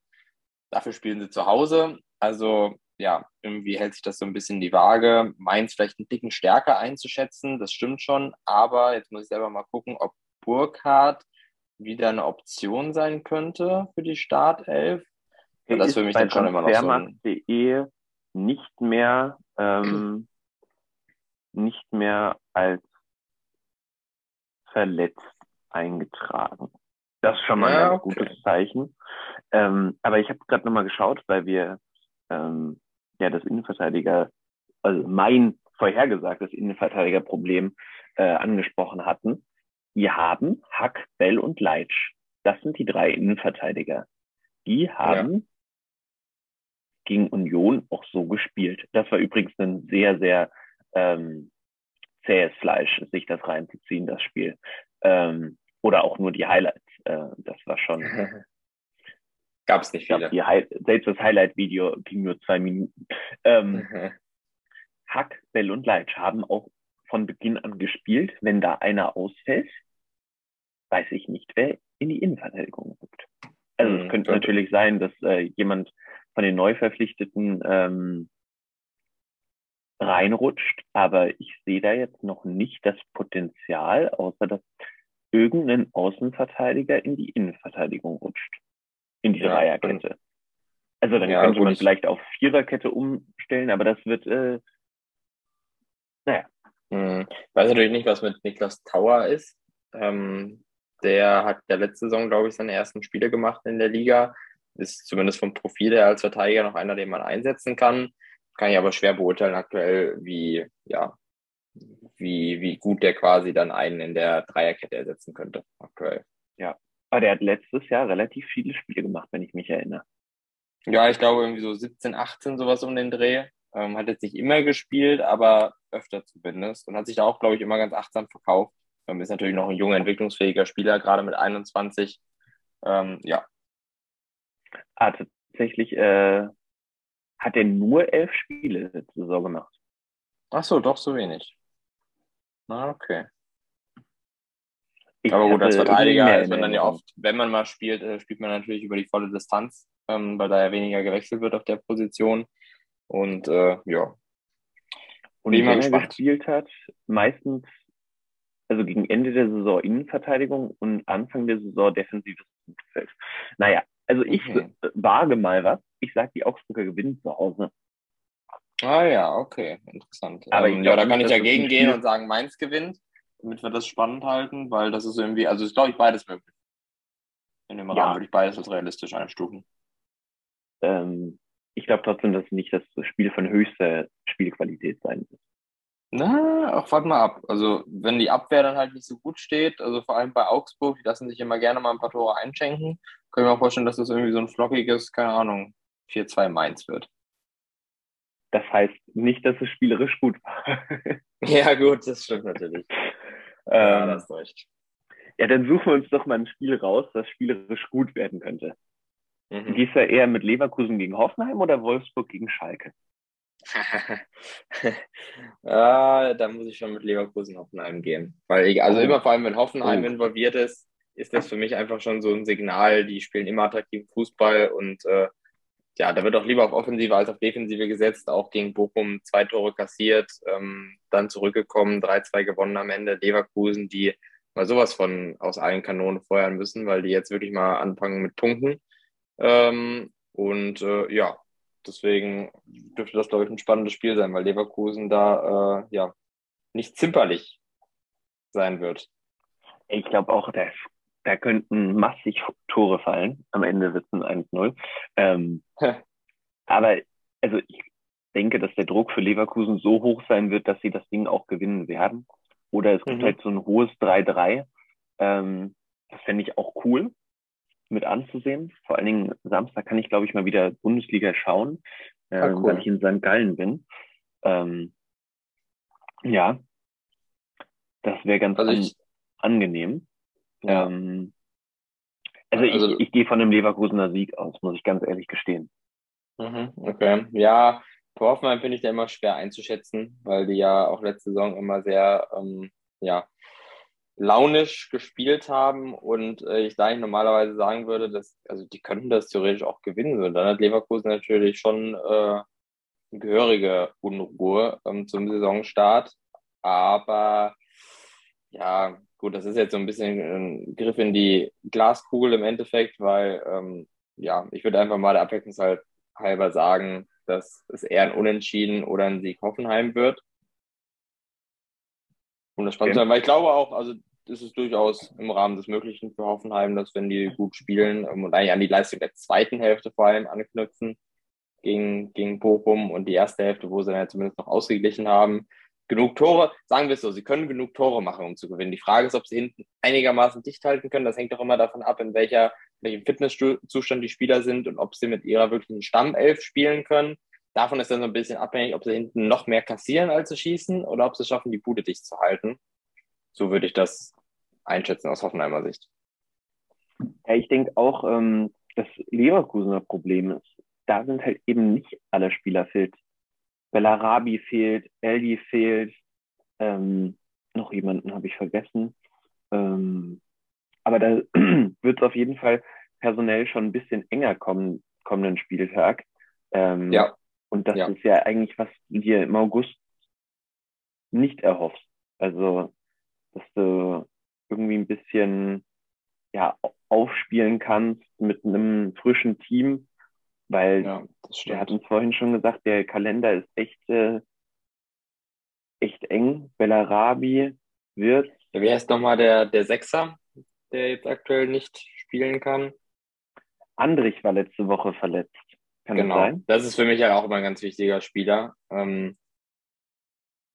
Dafür spielen sie zu Hause. Also ja, irgendwie hält sich das so ein bisschen die Waage. Mainz vielleicht einen Dicken stärker einzuschätzen, das stimmt schon. Aber jetzt muss ich selber mal gucken, ob Burkhardt wieder eine Option sein könnte für die Startelf. Ja, das ist für mich dann schon immer noch so. Ein... nicht mehr ähm, nicht mehr als verletzt eingetragen. Das ist schon mal ja, ein okay. gutes Zeichen. Ähm, aber ich habe gerade nochmal geschaut, weil wir ähm, ja das Innenverteidiger, also mein vorhergesagtes Innenverteidigerproblem äh, angesprochen hatten. wir haben Hack, Bell und Leitsch. Das sind die drei Innenverteidiger. Die haben ja. gegen Union auch so gespielt. Das war übrigens ein sehr, sehr ähm, zähes Fleisch, sich das reinzuziehen, das Spiel. Ähm, oder auch nur die Highlights. Äh, das war schon. Gab es nicht viele. Glaub, selbst das Highlight-Video ging nur zwei Minuten. Ähm, Hack, Bell und Leitsch haben auch von Beginn an gespielt. Wenn da einer ausfällt, weiß ich nicht, wer in die Innenverteidigung rückt. Also es mhm, könnte natürlich sein, dass äh, jemand von den Neuverpflichteten ähm, reinrutscht, aber ich sehe da jetzt noch nicht das Potenzial, außer dass irgendein Außenverteidiger in die Innenverteidigung rutscht. In die Dreierkette. Also dann ja, könnte man vielleicht auf Viererkette umstellen, aber das wird, äh, naja. Hm. Weiß natürlich nicht, was mit Niklas Tauer ist. Ähm, der hat ja letzte Saison, glaube ich, seine ersten Spiele gemacht in der Liga. Ist zumindest vom Profil her als Verteidiger noch einer, den man einsetzen kann. Kann ich aber schwer beurteilen aktuell, wie, ja, wie, wie gut der quasi dann einen in der Dreierkette ersetzen könnte aktuell. Ja, aber der hat letztes Jahr relativ viele Spiele gemacht, wenn ich mich erinnere. Ja, ich glaube irgendwie so 17, 18 sowas um den Dreh. Ähm, hat jetzt nicht immer gespielt, aber öfter zumindest und hat sich da auch, glaube ich, immer ganz achtsam verkauft. Ähm, ist natürlich noch ein junger, entwicklungsfähiger Spieler, gerade mit 21. Ähm, ja. Ah, tatsächlich äh, hat er nur elf Spiele letzte Saison gemacht. Ach so, doch so wenig. Na, okay. Ich Aber gut, als Verteidiger ist man dann ja oft, wenn man mal spielt, äh, spielt man natürlich über die volle Distanz, ähm, weil da ja weniger gewechselt wird auf der Position. Und äh, ja. Und wie man gespielt hat, meistens, also gegen Ende der Saison Innenverteidigung und Anfang der Saison defensives Mittelfeld. Naja, also ich okay. wage mal was. Ich sage, die Augsburger gewinnen zu Hause. Ah ja, okay, interessant. Aber ähm, ja, da kann ich dagegen gehen und sagen, Mainz gewinnt, damit wir das spannend halten, weil das ist irgendwie, also ist glaube ich beides möglich. In dem ja. Rahmen würde ich beides als realistisch einstufen. Ähm, ich glaube trotzdem, dass nicht das Spiel von höchster Spielqualität sein wird. Na, auch warte mal ab. Also, wenn die Abwehr dann halt nicht so gut steht, also vor allem bei Augsburg, die lassen sich immer gerne mal ein paar Tore einschenken, können wir auch vorstellen, dass das irgendwie so ein flockiges, keine Ahnung, 4-2 Mainz wird. Das heißt nicht, dass es spielerisch gut war. ja, gut, das stimmt natürlich. Ja, ähm, das recht. Ja, dann suchen wir uns doch mal ein Spiel raus, das spielerisch gut werden könnte. Mhm. Gehst du eher mit Leverkusen gegen Hoffenheim oder Wolfsburg gegen Schalke? ja, da muss ich schon mit Leverkusen Hoffenheim gehen. Weil ich, also oh. immer vor allem, wenn Hoffenheim oh. involviert ist, ist das für mich einfach schon so ein Signal, die spielen immer attraktiven Fußball und äh, ja, da wird auch lieber auf Offensive als auf Defensive gesetzt, auch gegen Bochum zwei Tore kassiert, ähm, dann zurückgekommen, 3-2 gewonnen am Ende. Leverkusen, die mal sowas von aus allen Kanonen feuern müssen, weil die jetzt wirklich mal anfangen mit Punkten. Ähm, und äh, ja, deswegen dürfte das, glaube ich, ein spannendes Spiel sein, weil Leverkusen da äh, ja nicht zimperlich sein wird. Ich glaube auch, da, da könnten massig Tore fallen. Am Ende wird es ein 1-0. Ähm, aber also ich denke, dass der Druck für Leverkusen so hoch sein wird, dass sie das Ding auch gewinnen werden. Oder es gibt mhm. halt so ein hohes 3-3. Ähm, das fände ich auch cool mit anzusehen. Vor allen Dingen Samstag kann ich, glaube ich, mal wieder Bundesliga schauen, ah, cool. weil ich in St. Gallen bin. Ähm, ja, das wäre ganz also an, angenehm. Ja. Ähm, also, also ich, ich gehe von einem Leverkusener Sieg aus, muss ich ganz ehrlich gestehen. Mhm, okay, ja, für Hoffenheim finde ich da immer schwer einzuschätzen, weil die ja auch letzte Saison immer sehr, ähm, ja, launisch gespielt haben und äh, ich da eigentlich normalerweise sagen würde, dass, also die könnten das theoretisch auch gewinnen. Und dann hat Leverkusen natürlich schon äh, gehörige Unruhe ähm, zum Saisonstart. Aber ja, gut, das ist jetzt so ein bisschen ein Griff in die Glaskugel im Endeffekt, weil ähm, ja, ich würde einfach mal der Abwechslung halber sagen, dass es eher ein Unentschieden oder ein Sieg Hoffenheim wird. Um das spannend okay. zu sein, weil ich glaube auch, also ist es durchaus im Rahmen des Möglichen für Hoffenheim, dass wenn die gut spielen ähm, und eigentlich an die Leistung der zweiten Hälfte vor allem anknüpfen gegen, gegen Bochum und die erste Hälfte, wo sie dann ja zumindest noch ausgeglichen haben, genug Tore, sagen wir es so, sie können genug Tore machen, um zu gewinnen. Die Frage ist, ob sie hinten einigermaßen dicht halten können. Das hängt doch immer davon ab, in welcher, welchem Fitnesszustand die Spieler sind und ob sie mit ihrer wirklichen Stammelf spielen können. Davon ist dann so ein bisschen abhängig, ob sie hinten noch mehr kassieren, als sie schießen, oder ob sie es schaffen, die Bude dicht zu halten. So würde ich das einschätzen aus Hoffenheimer Sicht. Ja, ich denke auch, ähm, das Leverkusener Problem ist, da sind halt eben nicht alle Spieler fit. Bellarabi fehlt, Eldi fehlt, ähm, noch jemanden habe ich vergessen. Ähm, aber da wird es auf jeden Fall personell schon ein bisschen enger kommen, kommenden Spieltag. Ähm, ja. Und das ja. ist ja eigentlich, was du dir im August nicht erhoffst. Also, dass du irgendwie ein bisschen ja, aufspielen kannst mit einem frischen Team, weil ja, der hat uns vorhin schon gesagt, der Kalender ist echt, äh, echt eng. Bellarabi wird. Ja, wie heißt nochmal der, der Sechser, der jetzt aktuell nicht spielen kann? Andrich war letzte Woche verletzt. Kann genau. das sein? Das ist für mich ja auch immer ein ganz wichtiger Spieler, ähm,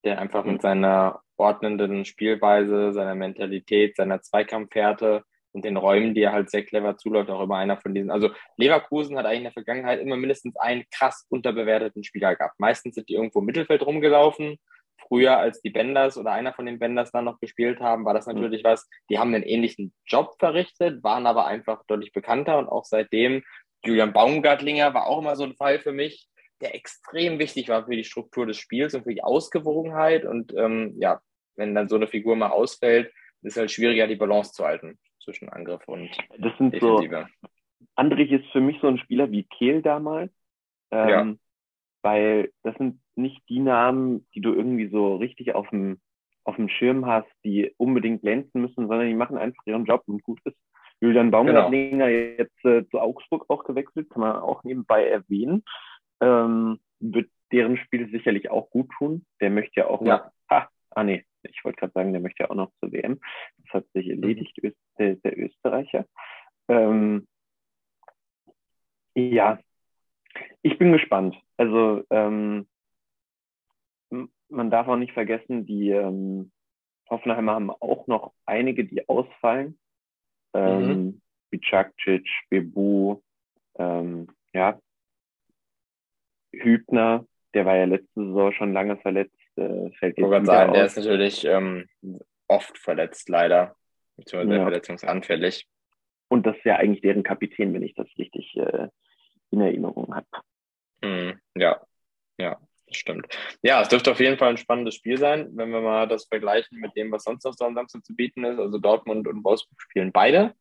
der einfach mit seiner ordnenden Spielweise, seiner Mentalität, seiner Zweikampfhärte und den Räumen, die er halt sehr clever zuläuft, auch immer einer von diesen. Also Leverkusen hat eigentlich in der Vergangenheit immer mindestens einen krass unterbewerteten Spieler gehabt. Meistens sind die irgendwo im Mittelfeld rumgelaufen. Früher, als die Benders oder einer von den Benders dann noch gespielt haben, war das mhm. natürlich mhm. was. Die haben einen ähnlichen Job verrichtet, waren aber einfach deutlich bekannter und auch seitdem Julian Baumgartlinger war auch immer so ein Fall für mich, der extrem wichtig war für die Struktur des Spiels und für die Ausgewogenheit. Und ähm, ja, wenn dann so eine Figur mal ausfällt, ist es halt schwieriger, die Balance zu halten zwischen Angriff und das sind Defensive. So, Andrich ist für mich so ein Spieler wie Kehl damals. Ähm, ja. Weil das sind nicht die Namen, die du irgendwie so richtig auf dem, auf dem Schirm hast, die unbedingt glänzen müssen, sondern die machen einfach ihren Job und gut ist. Julian Baumgartlinger genau. jetzt äh, zu Augsburg auch gewechselt, kann man auch nebenbei erwähnen. Ähm, wird deren Spiel sicherlich auch gut tun. Der möchte ja auch ja. noch, ah, ah nee, ich wollte gerade sagen, der möchte ja auch noch zur WM. Das hat sich erledigt, mhm. der, der Österreicher. Ähm, ja, ich bin gespannt. Also ähm, man darf auch nicht vergessen, die ähm, Hoffenheimer haben auch noch einige, die ausfallen ähm, mhm. wie Cakcic, Bebu, ähm, ja, Hübner, der war ja letzte Saison schon lange verletzt, äh, fällt jetzt sagen, der ist natürlich ähm, oft verletzt, leider, beziehungsweise ja. verletzungsanfällig. Und das ist ja eigentlich deren Kapitän, wenn ich das richtig äh, in Erinnerung habe. Mhm. Ja, ja, das stimmt. Ja, es dürfte auf jeden Fall ein spannendes Spiel sein, wenn wir mal das vergleichen mit dem, was sonst noch so am Samstag zu bieten ist. Also Dortmund und Wolfsburg spielen beide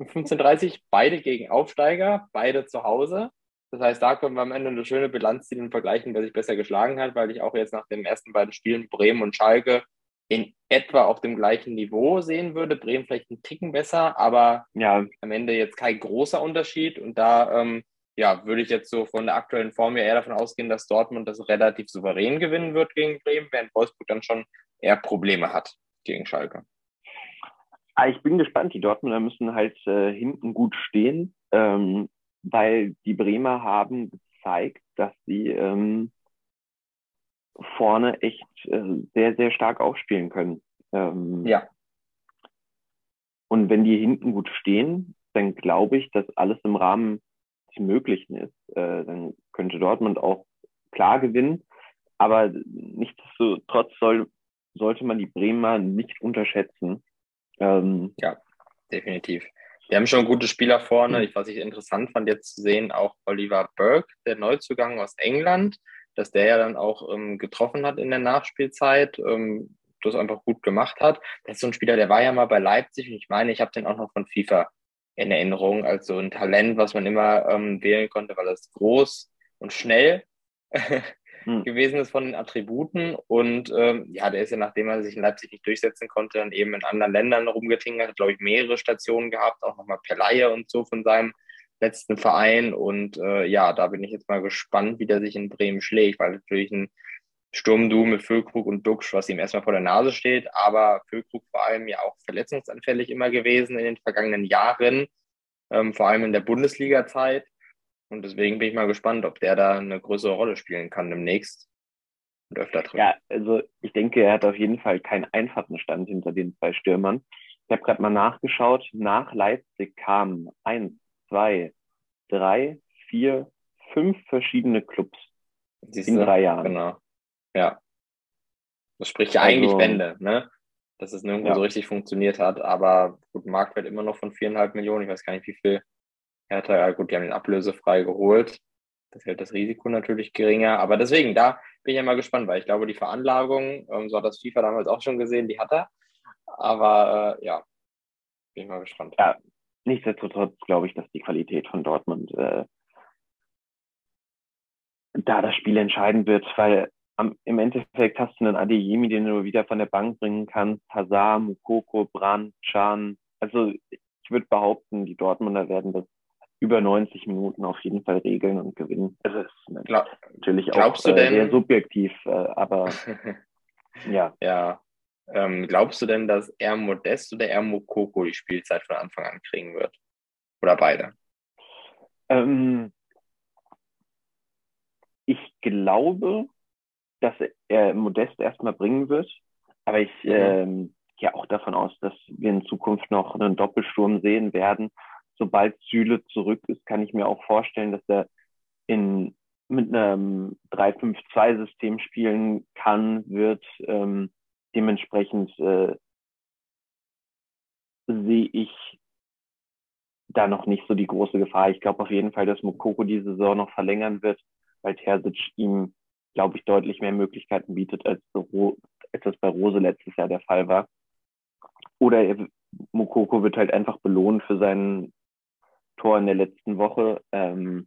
um 15.30 beide gegen Aufsteiger, beide zu Hause. Das heißt, da können wir am Ende eine schöne Bilanz ziehen und vergleichen, wer sich besser geschlagen hat, weil ich auch jetzt nach den ersten beiden Spielen Bremen und Schalke in etwa auf dem gleichen Niveau sehen würde. Bremen vielleicht einen Ticken besser, aber ja, am Ende jetzt kein großer Unterschied. Und da ähm, ja, würde ich jetzt so von der aktuellen Form ja eher davon ausgehen, dass Dortmund das relativ souverän gewinnen wird gegen Bremen, während Wolfsburg dann schon eher Probleme hat gegen Schalke. Ah, ich bin gespannt. Die Dortmunder müssen halt äh, hinten gut stehen, ähm, weil die Bremer haben gezeigt, dass sie ähm, vorne echt äh, sehr, sehr stark aufspielen können. Ähm, ja. Und wenn die hinten gut stehen, dann glaube ich, dass alles im Rahmen des Möglichen ist, äh, dann könnte Dortmund auch klar gewinnen. Aber nichtsdestotrotz soll, sollte man die Bremer nicht unterschätzen. Ähm, ja, definitiv. Wir haben schon gute Spieler vorne. Hm. Ich, was ich interessant fand, jetzt zu sehen, auch Oliver Burke, der Neuzugang aus England, dass der ja dann auch ähm, getroffen hat in der Nachspielzeit, ähm, das einfach gut gemacht hat. Das ist so ein Spieler, der war ja mal bei Leipzig und ich meine, ich habe den auch noch von FIFA in Erinnerung als so ein Talent, was man immer ähm, wählen konnte, weil es groß und schnell hm. gewesen ist von den Attributen. Und ähm, ja, der ist ja, nachdem er sich in Leipzig nicht durchsetzen konnte, dann eben in anderen Ländern rumgetingert, hat, glaube ich, mehrere Stationen gehabt, auch nochmal per Laie und so von seinem letzten Verein. Und äh, ja, da bin ich jetzt mal gespannt, wie der sich in Bremen schlägt, weil natürlich ein Sturmdu mit Füllkrug und Duxch, was ihm erstmal vor der Nase steht, aber Füllkrug vor allem ja auch verletzungsanfällig immer gewesen in den vergangenen Jahren, ähm, vor allem in der Bundesliga-Zeit. Und deswegen bin ich mal gespannt, ob der da eine größere Rolle spielen kann demnächst. und öfter trifft. Ja, also ich denke, er hat auf jeden Fall keinen einfachen Stand hinter den zwei Stürmern. Ich habe gerade mal nachgeschaut. Nach Leipzig kamen eins, zwei, drei, vier, fünf verschiedene Clubs Siehste? in drei Jahren. Genau. Ja. Das spricht ja also, eigentlich Bände, ne? Dass es nirgendwo ja. so richtig funktioniert hat. Aber gut, Marktwert immer noch von viereinhalb Millionen. Ich weiß gar nicht, wie viel Hertha, ja gut, die haben den ablösefrei geholt. Das hält das Risiko natürlich geringer. Aber deswegen, da bin ich ja mal gespannt, weil ich glaube, die Veranlagung, ähm, so hat das FIFA damals auch schon gesehen, die hat er. Aber äh, ja, bin ich mal gespannt. Ja, nichtsdestotrotz glaube ich, dass die Qualität von Dortmund äh, da das Spiel entscheiden wird, weil am, im Endeffekt hast du einen Adeyemi, den du wieder von der Bank bringen kannst, Hazard, Mukoko, Brand, Chan. Also ich würde behaupten, die Dortmunder werden das über 90 Minuten auf jeden Fall regeln und gewinnen. Also ist Glaub, natürlich auch äh, sehr subjektiv, äh, aber ja. Ja. Ähm, glaubst du denn, dass er Modest oder er Mokoko die Spielzeit von Anfang an kriegen wird? Oder beide? Ähm, ich glaube, dass er Modest erstmal bringen wird, aber ich mhm. ähm, gehe auch davon aus, dass wir in Zukunft noch einen Doppelsturm sehen werden sobald Süle zurück ist, kann ich mir auch vorstellen, dass er in, mit einem 3-5-2-System spielen kann, wird. Ähm, dementsprechend äh, sehe ich da noch nicht so die große Gefahr. Ich glaube auf jeden Fall, dass Mokoko die Saison noch verlängern wird, weil Terzic ihm, glaube ich, deutlich mehr Möglichkeiten bietet, als, als das bei Rose letztes Jahr der Fall war. Oder er, Mokoko wird halt einfach belohnt für seinen Tor in der letzten Woche. Ähm,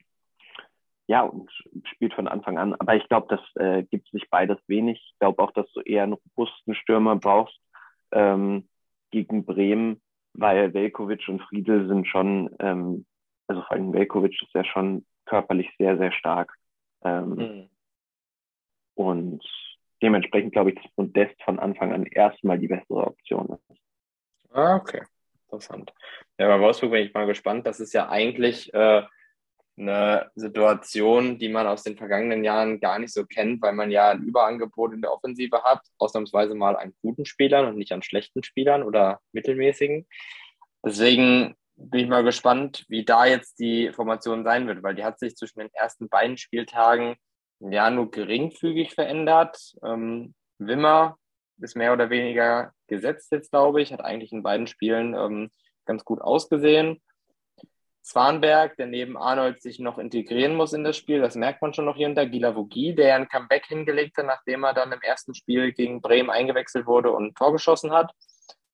ja, und spielt von Anfang an. Aber ich glaube, das äh, gibt sich beides wenig. Ich glaube auch, dass du eher einen robusten Stürmer brauchst ähm, gegen Bremen, weil Velkovic und Friedel sind schon, ähm, also vor allem Velkovic ist ja schon körperlich sehr, sehr stark. Ähm, mhm. Und dementsprechend glaube ich, dass Modest von Anfang an erstmal die bessere Option ist. Ah, okay interessant. Ja, bei Wolfsburg bin ich mal gespannt. Das ist ja eigentlich äh, eine Situation, die man aus den vergangenen Jahren gar nicht so kennt, weil man ja ein Überangebot in der Offensive hat, ausnahmsweise mal an guten Spielern und nicht an schlechten Spielern oder mittelmäßigen. Deswegen bin ich mal gespannt, wie da jetzt die Formation sein wird, weil die hat sich zwischen den ersten beiden Spieltagen ja nur geringfügig verändert. Ähm, Wimmer ist mehr oder weniger gesetzt jetzt, glaube ich. Hat eigentlich in beiden Spielen ähm, ganz gut ausgesehen. Zwanberg, der neben Arnold sich noch integrieren muss in das Spiel, das merkt man schon noch hier hinter. Gila Vogie, der ein Comeback hingelegt hat, nachdem er dann im ersten Spiel gegen Bremen eingewechselt wurde und ein Tor geschossen hat.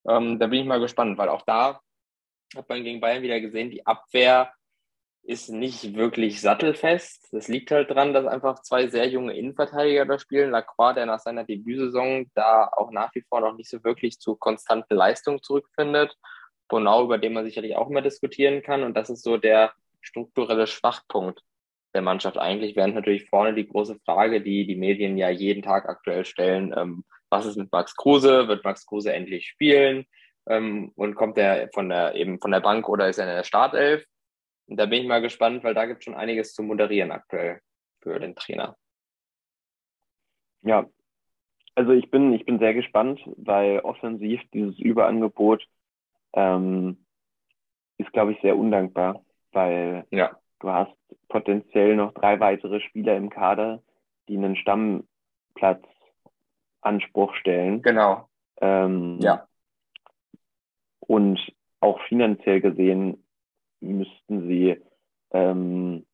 Ähm, da bin ich mal gespannt, weil auch da hat man gegen Bayern wieder gesehen, die Abwehr ist nicht wirklich sattelfest. Das liegt halt daran, dass einfach zwei sehr junge Innenverteidiger da spielen. Lacroix, der nach seiner Debütsaison da auch nach wie vor noch nicht so wirklich zu konstanten Leistungen zurückfindet. Bonau, über den man sicherlich auch mehr diskutieren kann. Und das ist so der strukturelle Schwachpunkt der Mannschaft. Eigentlich wäre natürlich vorne die große Frage, die die Medien ja jeden Tag aktuell stellen. Ähm, was ist mit Max Kruse? Wird Max Kruse endlich spielen? Ähm, und kommt er von der, eben von der Bank oder ist er in der Startelf? Und da bin ich mal gespannt, weil da gibt es schon einiges zu moderieren aktuell für den Trainer. Ja, also ich bin, ich bin sehr gespannt, weil offensiv dieses Überangebot ähm, ist, glaube ich, sehr undankbar, weil ja. du hast potenziell noch drei weitere Spieler im Kader, die einen Stammplatzanspruch stellen. Genau. Ähm, ja. Und auch finanziell gesehen müssten sie ähm,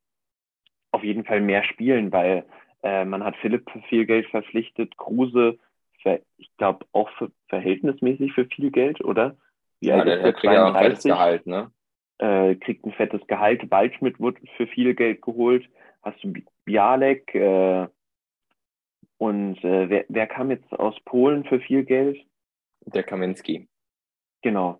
auf jeden Fall mehr spielen, weil äh, man hat Philipp für viel Geld verpflichtet, Kruse, für, ich glaube auch für, verhältnismäßig für viel Geld, oder? Wie ja, der, der kriegt ja ein fettes Gehalt, ne? Äh, kriegt ein fettes Gehalt. Waldschmidt wird für viel Geld geholt. Hast du Bialek äh, und äh, wer, wer kam jetzt aus Polen für viel Geld? Der Kaminski. Genau.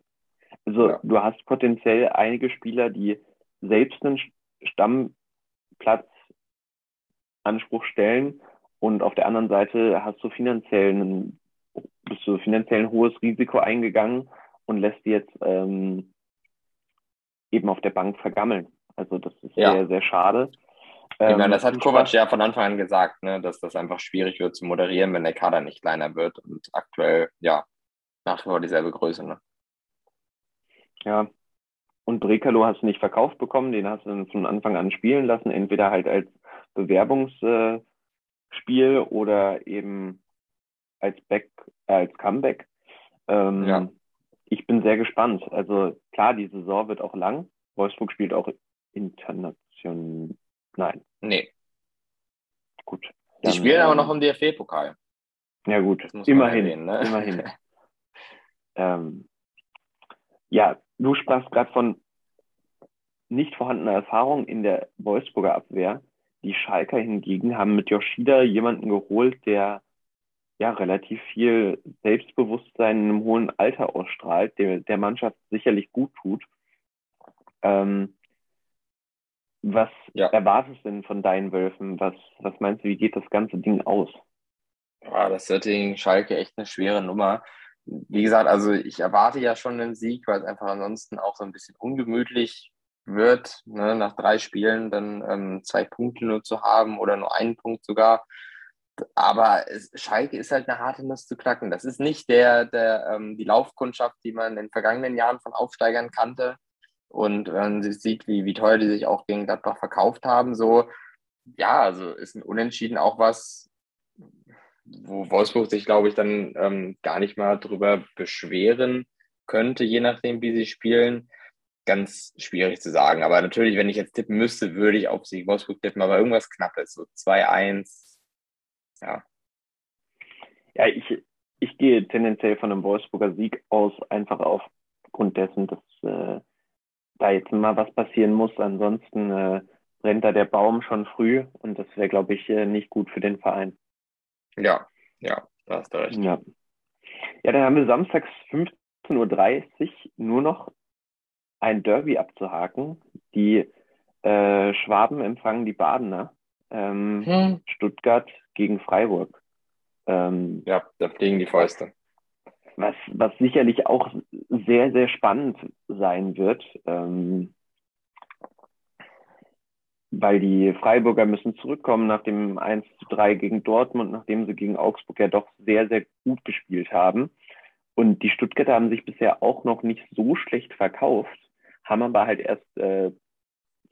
Also ja. du hast potenziell einige Spieler, die selbst einen Stammplatzanspruch stellen und auf der anderen Seite hast du finanziell einen, bist du finanziell ein hohes Risiko eingegangen und lässt die jetzt ähm, eben auf der Bank vergammeln. Also das ist ja. sehr, sehr schade. Ähm, ich meine, das hat Kovac ja von Anfang an gesagt, ne, dass das einfach schwierig wird zu moderieren, wenn der Kader nicht kleiner wird und aktuell, ja, nach wie vor dieselbe Größe. Ne? Ja, und Brekalo hast du nicht verkauft bekommen, den hast du dann von Anfang an spielen lassen, entweder halt als Bewerbungsspiel äh, oder eben als Back, äh, als Comeback. Ähm, ja. Ich bin sehr gespannt. Also klar, die Saison wird auch lang. Wolfsburg spielt auch international. Nein. Nee. Gut. Die spielen aber noch im DFB-Pokal. Ja gut, immerhin. Erwähnen, ne? Immerhin. ähm, ja, du sprachst gerade von nicht vorhandener Erfahrung in der Wolfsburger Abwehr. Die Schalker hingegen haben mit Yoshida jemanden geholt, der ja relativ viel Selbstbewusstsein in einem hohen Alter ausstrahlt, der der Mannschaft sicherlich gut tut. Ähm, was ja. erwartest du denn von deinen Wölfen? Was, was meinst du, wie geht das ganze Ding aus? Ja, das wird gegen Schalke echt eine schwere Nummer. Wie gesagt, also ich erwarte ja schon einen Sieg, weil es einfach ansonsten auch so ein bisschen ungemütlich wird, ne, nach drei Spielen dann ähm, zwei Punkte nur zu haben oder nur einen Punkt sogar. Aber es, Schalke ist halt eine harte Nuss zu knacken. Das ist nicht der, der ähm, die Laufkundschaft, die man in den vergangenen Jahren von Aufsteigern kannte. Und wenn man sieht, wie, wie teuer die sich auch gegen Gladbach verkauft haben, so, ja, also ist ein Unentschieden auch was, wo Wolfsburg sich, glaube ich, dann ähm, gar nicht mal drüber beschweren könnte, je nachdem, wie sie spielen ganz schwierig zu sagen. Aber natürlich, wenn ich jetzt tippen müsste, würde ich auf Sieg Wolfsburg tippen, aber irgendwas Knappes, so 2-1. Ja. Ja, ich, ich gehe tendenziell von einem Wolfsburger Sieg aus, einfach aufgrund dessen, dass äh, da jetzt mal was passieren muss. Ansonsten äh, brennt da der Baum schon früh und das wäre, glaube ich, äh, nicht gut für den Verein. Ja, ja, da hast du recht. Ja, ja dann haben wir samstags 15.30 Uhr nur noch ein Derby abzuhaken. Die äh, Schwaben empfangen die Badener. Ähm, hm. Stuttgart gegen Freiburg. Ähm, ja, da fliegen die Fäuste. Was, was sicherlich auch sehr, sehr spannend sein wird, ähm, weil die Freiburger müssen zurückkommen nach dem 1 zu 3 gegen Dortmund, nachdem sie gegen Augsburg ja doch sehr, sehr gut gespielt haben. Und die Stuttgarter haben sich bisher auch noch nicht so schlecht verkauft haben aber halt erst äh,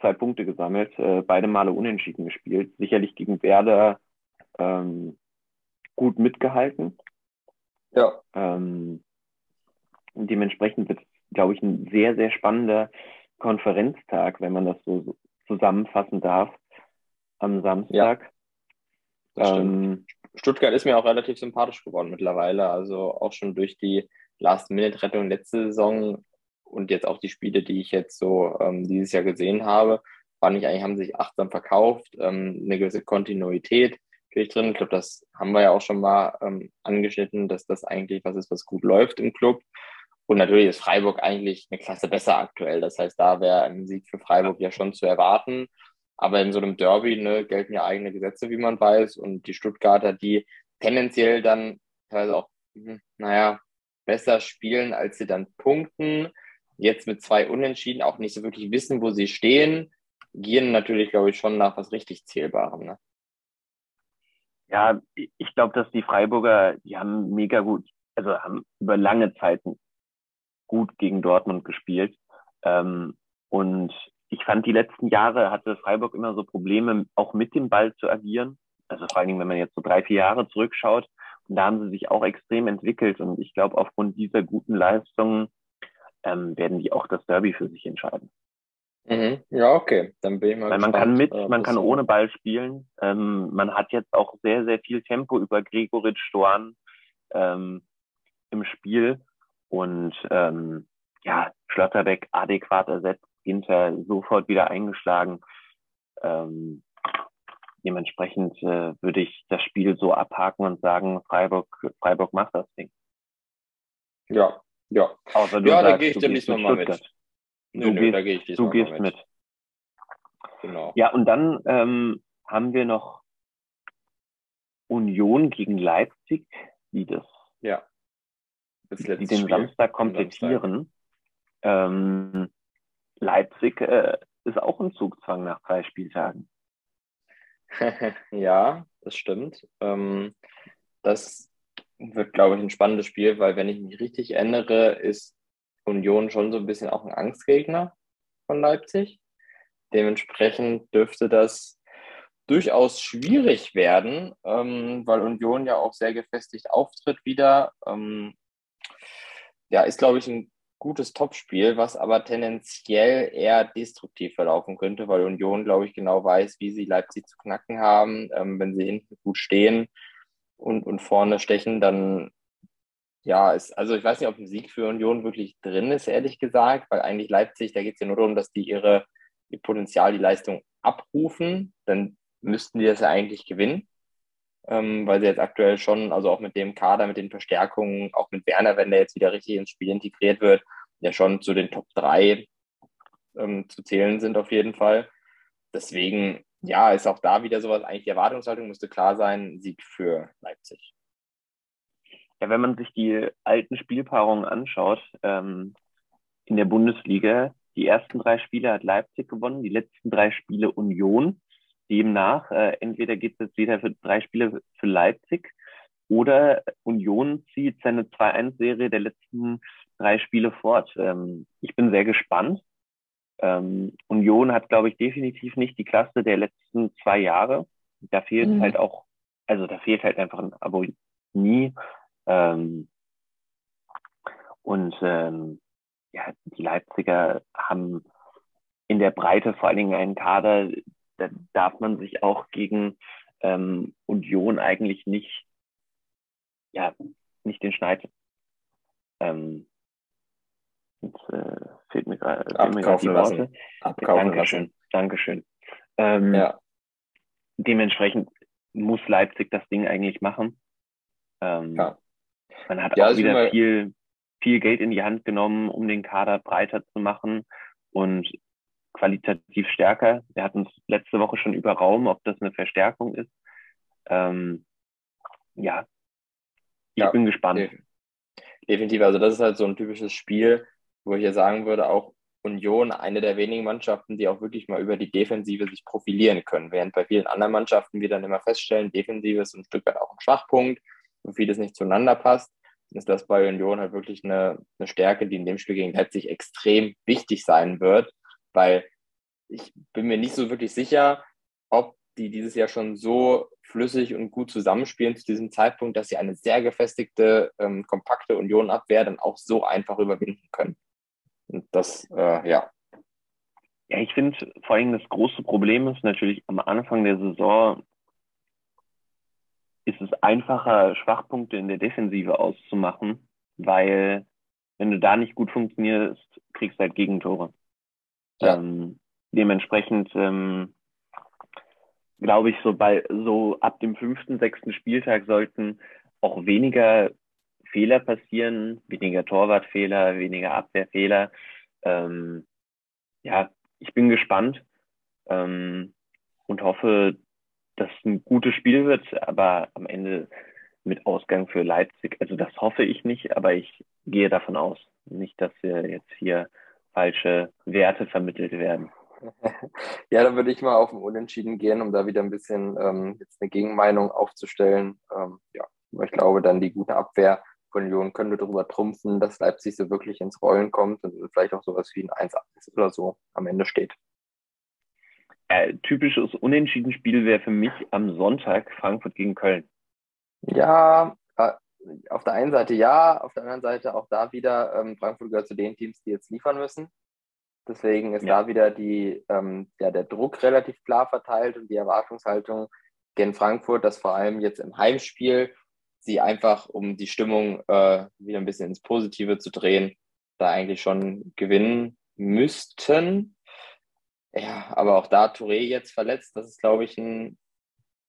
zwei Punkte gesammelt, äh, beide Male unentschieden gespielt. Sicherlich gegen Werder ähm, gut mitgehalten. Ja. Ähm, dementsprechend wird, glaube ich, ein sehr, sehr spannender Konferenztag, wenn man das so zusammenfassen darf, am Samstag. Ja, ähm, Stuttgart ist mir auch relativ sympathisch geworden mittlerweile. Also auch schon durch die Last-Minute-Rettung letzte Saison und jetzt auch die Spiele, die ich jetzt so ähm, dieses Jahr gesehen habe, fand ich eigentlich, haben sich achtsam verkauft, ähm, eine gewisse Kontinuität natürlich drin. Ich glaube, das haben wir ja auch schon mal ähm, angeschnitten, dass das eigentlich was ist, was gut läuft im Club. Und natürlich ist Freiburg eigentlich eine Klasse besser aktuell. Das heißt, da wäre ein Sieg für Freiburg ja schon zu erwarten. Aber in so einem Derby ne, gelten ja eigene Gesetze, wie man weiß. Und die Stuttgarter, die tendenziell dann teilweise auch, hm, naja, besser spielen, als sie dann punkten, jetzt mit zwei Unentschieden auch nicht so wirklich wissen, wo sie stehen, gehen natürlich, glaube ich, schon nach was richtig Zählbarem. Ne? Ja, ich glaube, dass die Freiburger, die haben mega gut, also haben über lange Zeiten gut gegen Dortmund gespielt. Ähm, und ich fand, die letzten Jahre hatte Freiburg immer so Probleme, auch mit dem Ball zu agieren. Also vor allen Dingen, wenn man jetzt so drei, vier Jahre zurückschaut. Und da haben sie sich auch extrem entwickelt. Und ich glaube, aufgrund dieser guten Leistungen ähm, werden die auch das Derby für sich entscheiden. Mhm. Ja, okay. Dann bin ich mal Weil man kann mit, äh, man kann ohne Ball spielen. Ähm, man hat jetzt auch sehr, sehr viel Tempo über Gregoritsch, Stoan ähm, im Spiel. Und ähm, ja, Schlotterbeck adäquat ersetzt, Ginter sofort wieder eingeschlagen. Ähm, dementsprechend äh, würde ich das Spiel so abhaken und sagen, Freiburg, Freiburg macht das Ding. Ja, ja, Außer du ja sagst, da gehe ich dem diesmal mal mit. Nö, du nö, gehst, da gehe ich du gehst mit. mit. Genau. Ja, und dann ähm, haben wir noch Union gegen Leipzig, die das, ja. Die den Spiel. Samstag komplettieren. Samstag. Ähm, Leipzig äh, ist auch im Zugzwang nach drei Spieltagen. ja, das stimmt. Ähm, das wird, glaube ich, ein spannendes Spiel, weil wenn ich mich richtig erinnere, ist Union schon so ein bisschen auch ein Angstgegner von Leipzig. Dementsprechend dürfte das durchaus schwierig werden, ähm, weil Union ja auch sehr gefestigt auftritt wieder. Ähm, ja, ist, glaube ich, ein gutes Topspiel, was aber tendenziell eher destruktiv verlaufen könnte, weil Union, glaube ich, genau weiß, wie sie Leipzig zu knacken haben. Ähm, wenn sie hinten gut stehen und, und vorne stechen, dann ja, ist, also ich weiß nicht, ob ein Sieg für Union wirklich drin ist, ehrlich gesagt, weil eigentlich Leipzig, da geht es ja nur darum, dass die ihre ihr Potenzial, die Leistung abrufen. Dann müssten die das ja eigentlich gewinnen, ähm, weil sie jetzt aktuell schon, also auch mit dem Kader, mit den Verstärkungen, auch mit Werner, wenn der jetzt wieder richtig ins Spiel integriert wird, ja schon zu den Top 3 ähm, zu zählen sind auf jeden Fall. Deswegen, ja, ist auch da wieder sowas, eigentlich die Erwartungshaltung müsste klar sein, Sieg für Leipzig. Ja, wenn man sich die alten Spielpaarungen anschaut, ähm, in der Bundesliga, die ersten drei Spiele hat Leipzig gewonnen, die letzten drei Spiele Union demnach, äh, entweder geht es jetzt wieder für drei Spiele für Leipzig oder Union zieht seine 2-1-Serie der letzten drei Spiele fort. Ähm, ich bin sehr gespannt. Ähm, Union hat, glaube ich, definitiv nicht die Klasse der letzten zwei Jahre. Da fehlt mhm. halt auch, also da fehlt halt einfach ein Abo nie. Ähm, und ähm, ja, die Leipziger haben in der Breite vor allen Dingen einen Kader, da darf man sich auch gegen ähm, Union eigentlich nicht, ja, nicht den Schneid. Ähm, jetzt äh, fehlt mir gerade die Worte. Abkaufen Dankeschön. Lassen. Dankeschön. Ähm, ja. Dementsprechend muss Leipzig das Ding eigentlich machen. Ähm, ja. Man hat ja, auch wieder viel, viel Geld in die Hand genommen, um den Kader breiter zu machen. Und qualitativ stärker. Wir hatten es letzte Woche schon über Raum, ob das eine Verstärkung ist. Ähm, ja, ich ja, bin gespannt. Definitiv, also das ist halt so ein typisches Spiel, wo ich ja sagen würde, auch Union eine der wenigen Mannschaften, die auch wirklich mal über die Defensive sich profilieren können. Während bei vielen anderen Mannschaften wir dann immer feststellen, Defensive ist ein Stück weit auch ein Schwachpunkt, wo vieles nicht zueinander passt, ist das bei Union halt wirklich eine, eine Stärke, die in dem Spiel gegen Leipzig extrem wichtig sein wird, weil ich bin mir nicht so wirklich sicher, ob die dieses Jahr schon so flüssig und gut zusammenspielen zu diesem Zeitpunkt, dass sie eine sehr gefestigte, ähm, kompakte Union-Abwehr dann auch so einfach überwinden können. Und das, äh, ja. Ja, ich finde vor allem das große Problem ist natürlich am Anfang der Saison ist es einfacher, Schwachpunkte in der Defensive auszumachen, weil wenn du da nicht gut funktionierst, kriegst du halt Gegentore. Ja. Ähm, dementsprechend ähm, glaube ich, so bei so ab dem fünften, sechsten Spieltag sollten auch weniger Fehler passieren, weniger Torwartfehler, weniger Abwehrfehler. Ähm, ja, ich bin gespannt ähm, und hoffe, dass ein gutes Spiel wird, aber am Ende mit Ausgang für Leipzig. Also das hoffe ich nicht, aber ich gehe davon aus. Nicht, dass wir jetzt hier falsche Werte vermittelt werden. Ja, dann würde ich mal auf ein Unentschieden gehen, um da wieder ein bisschen ähm, jetzt eine Gegenmeinung aufzustellen. Ähm, ja, ich glaube, dann die gute Abwehr von Union könnte darüber trumpfen, dass Leipzig so wirklich ins Rollen kommt und vielleicht auch sowas wie ein 1-1 oder so am Ende steht. Äh, typisches Unentschieden-Spiel wäre für mich am Sonntag Frankfurt gegen Köln. Ja, auf der einen Seite ja, auf der anderen Seite auch da wieder, ähm, Frankfurt gehört zu den Teams, die jetzt liefern müssen. Deswegen ist ja. da wieder die, ähm, ja, der Druck relativ klar verteilt und die Erwartungshaltung gen Frankfurt, dass vor allem jetzt im Heimspiel sie einfach, um die Stimmung äh, wieder ein bisschen ins Positive zu drehen, da eigentlich schon gewinnen müssten. Ja, aber auch da Touré jetzt verletzt, das ist, glaube ich, ein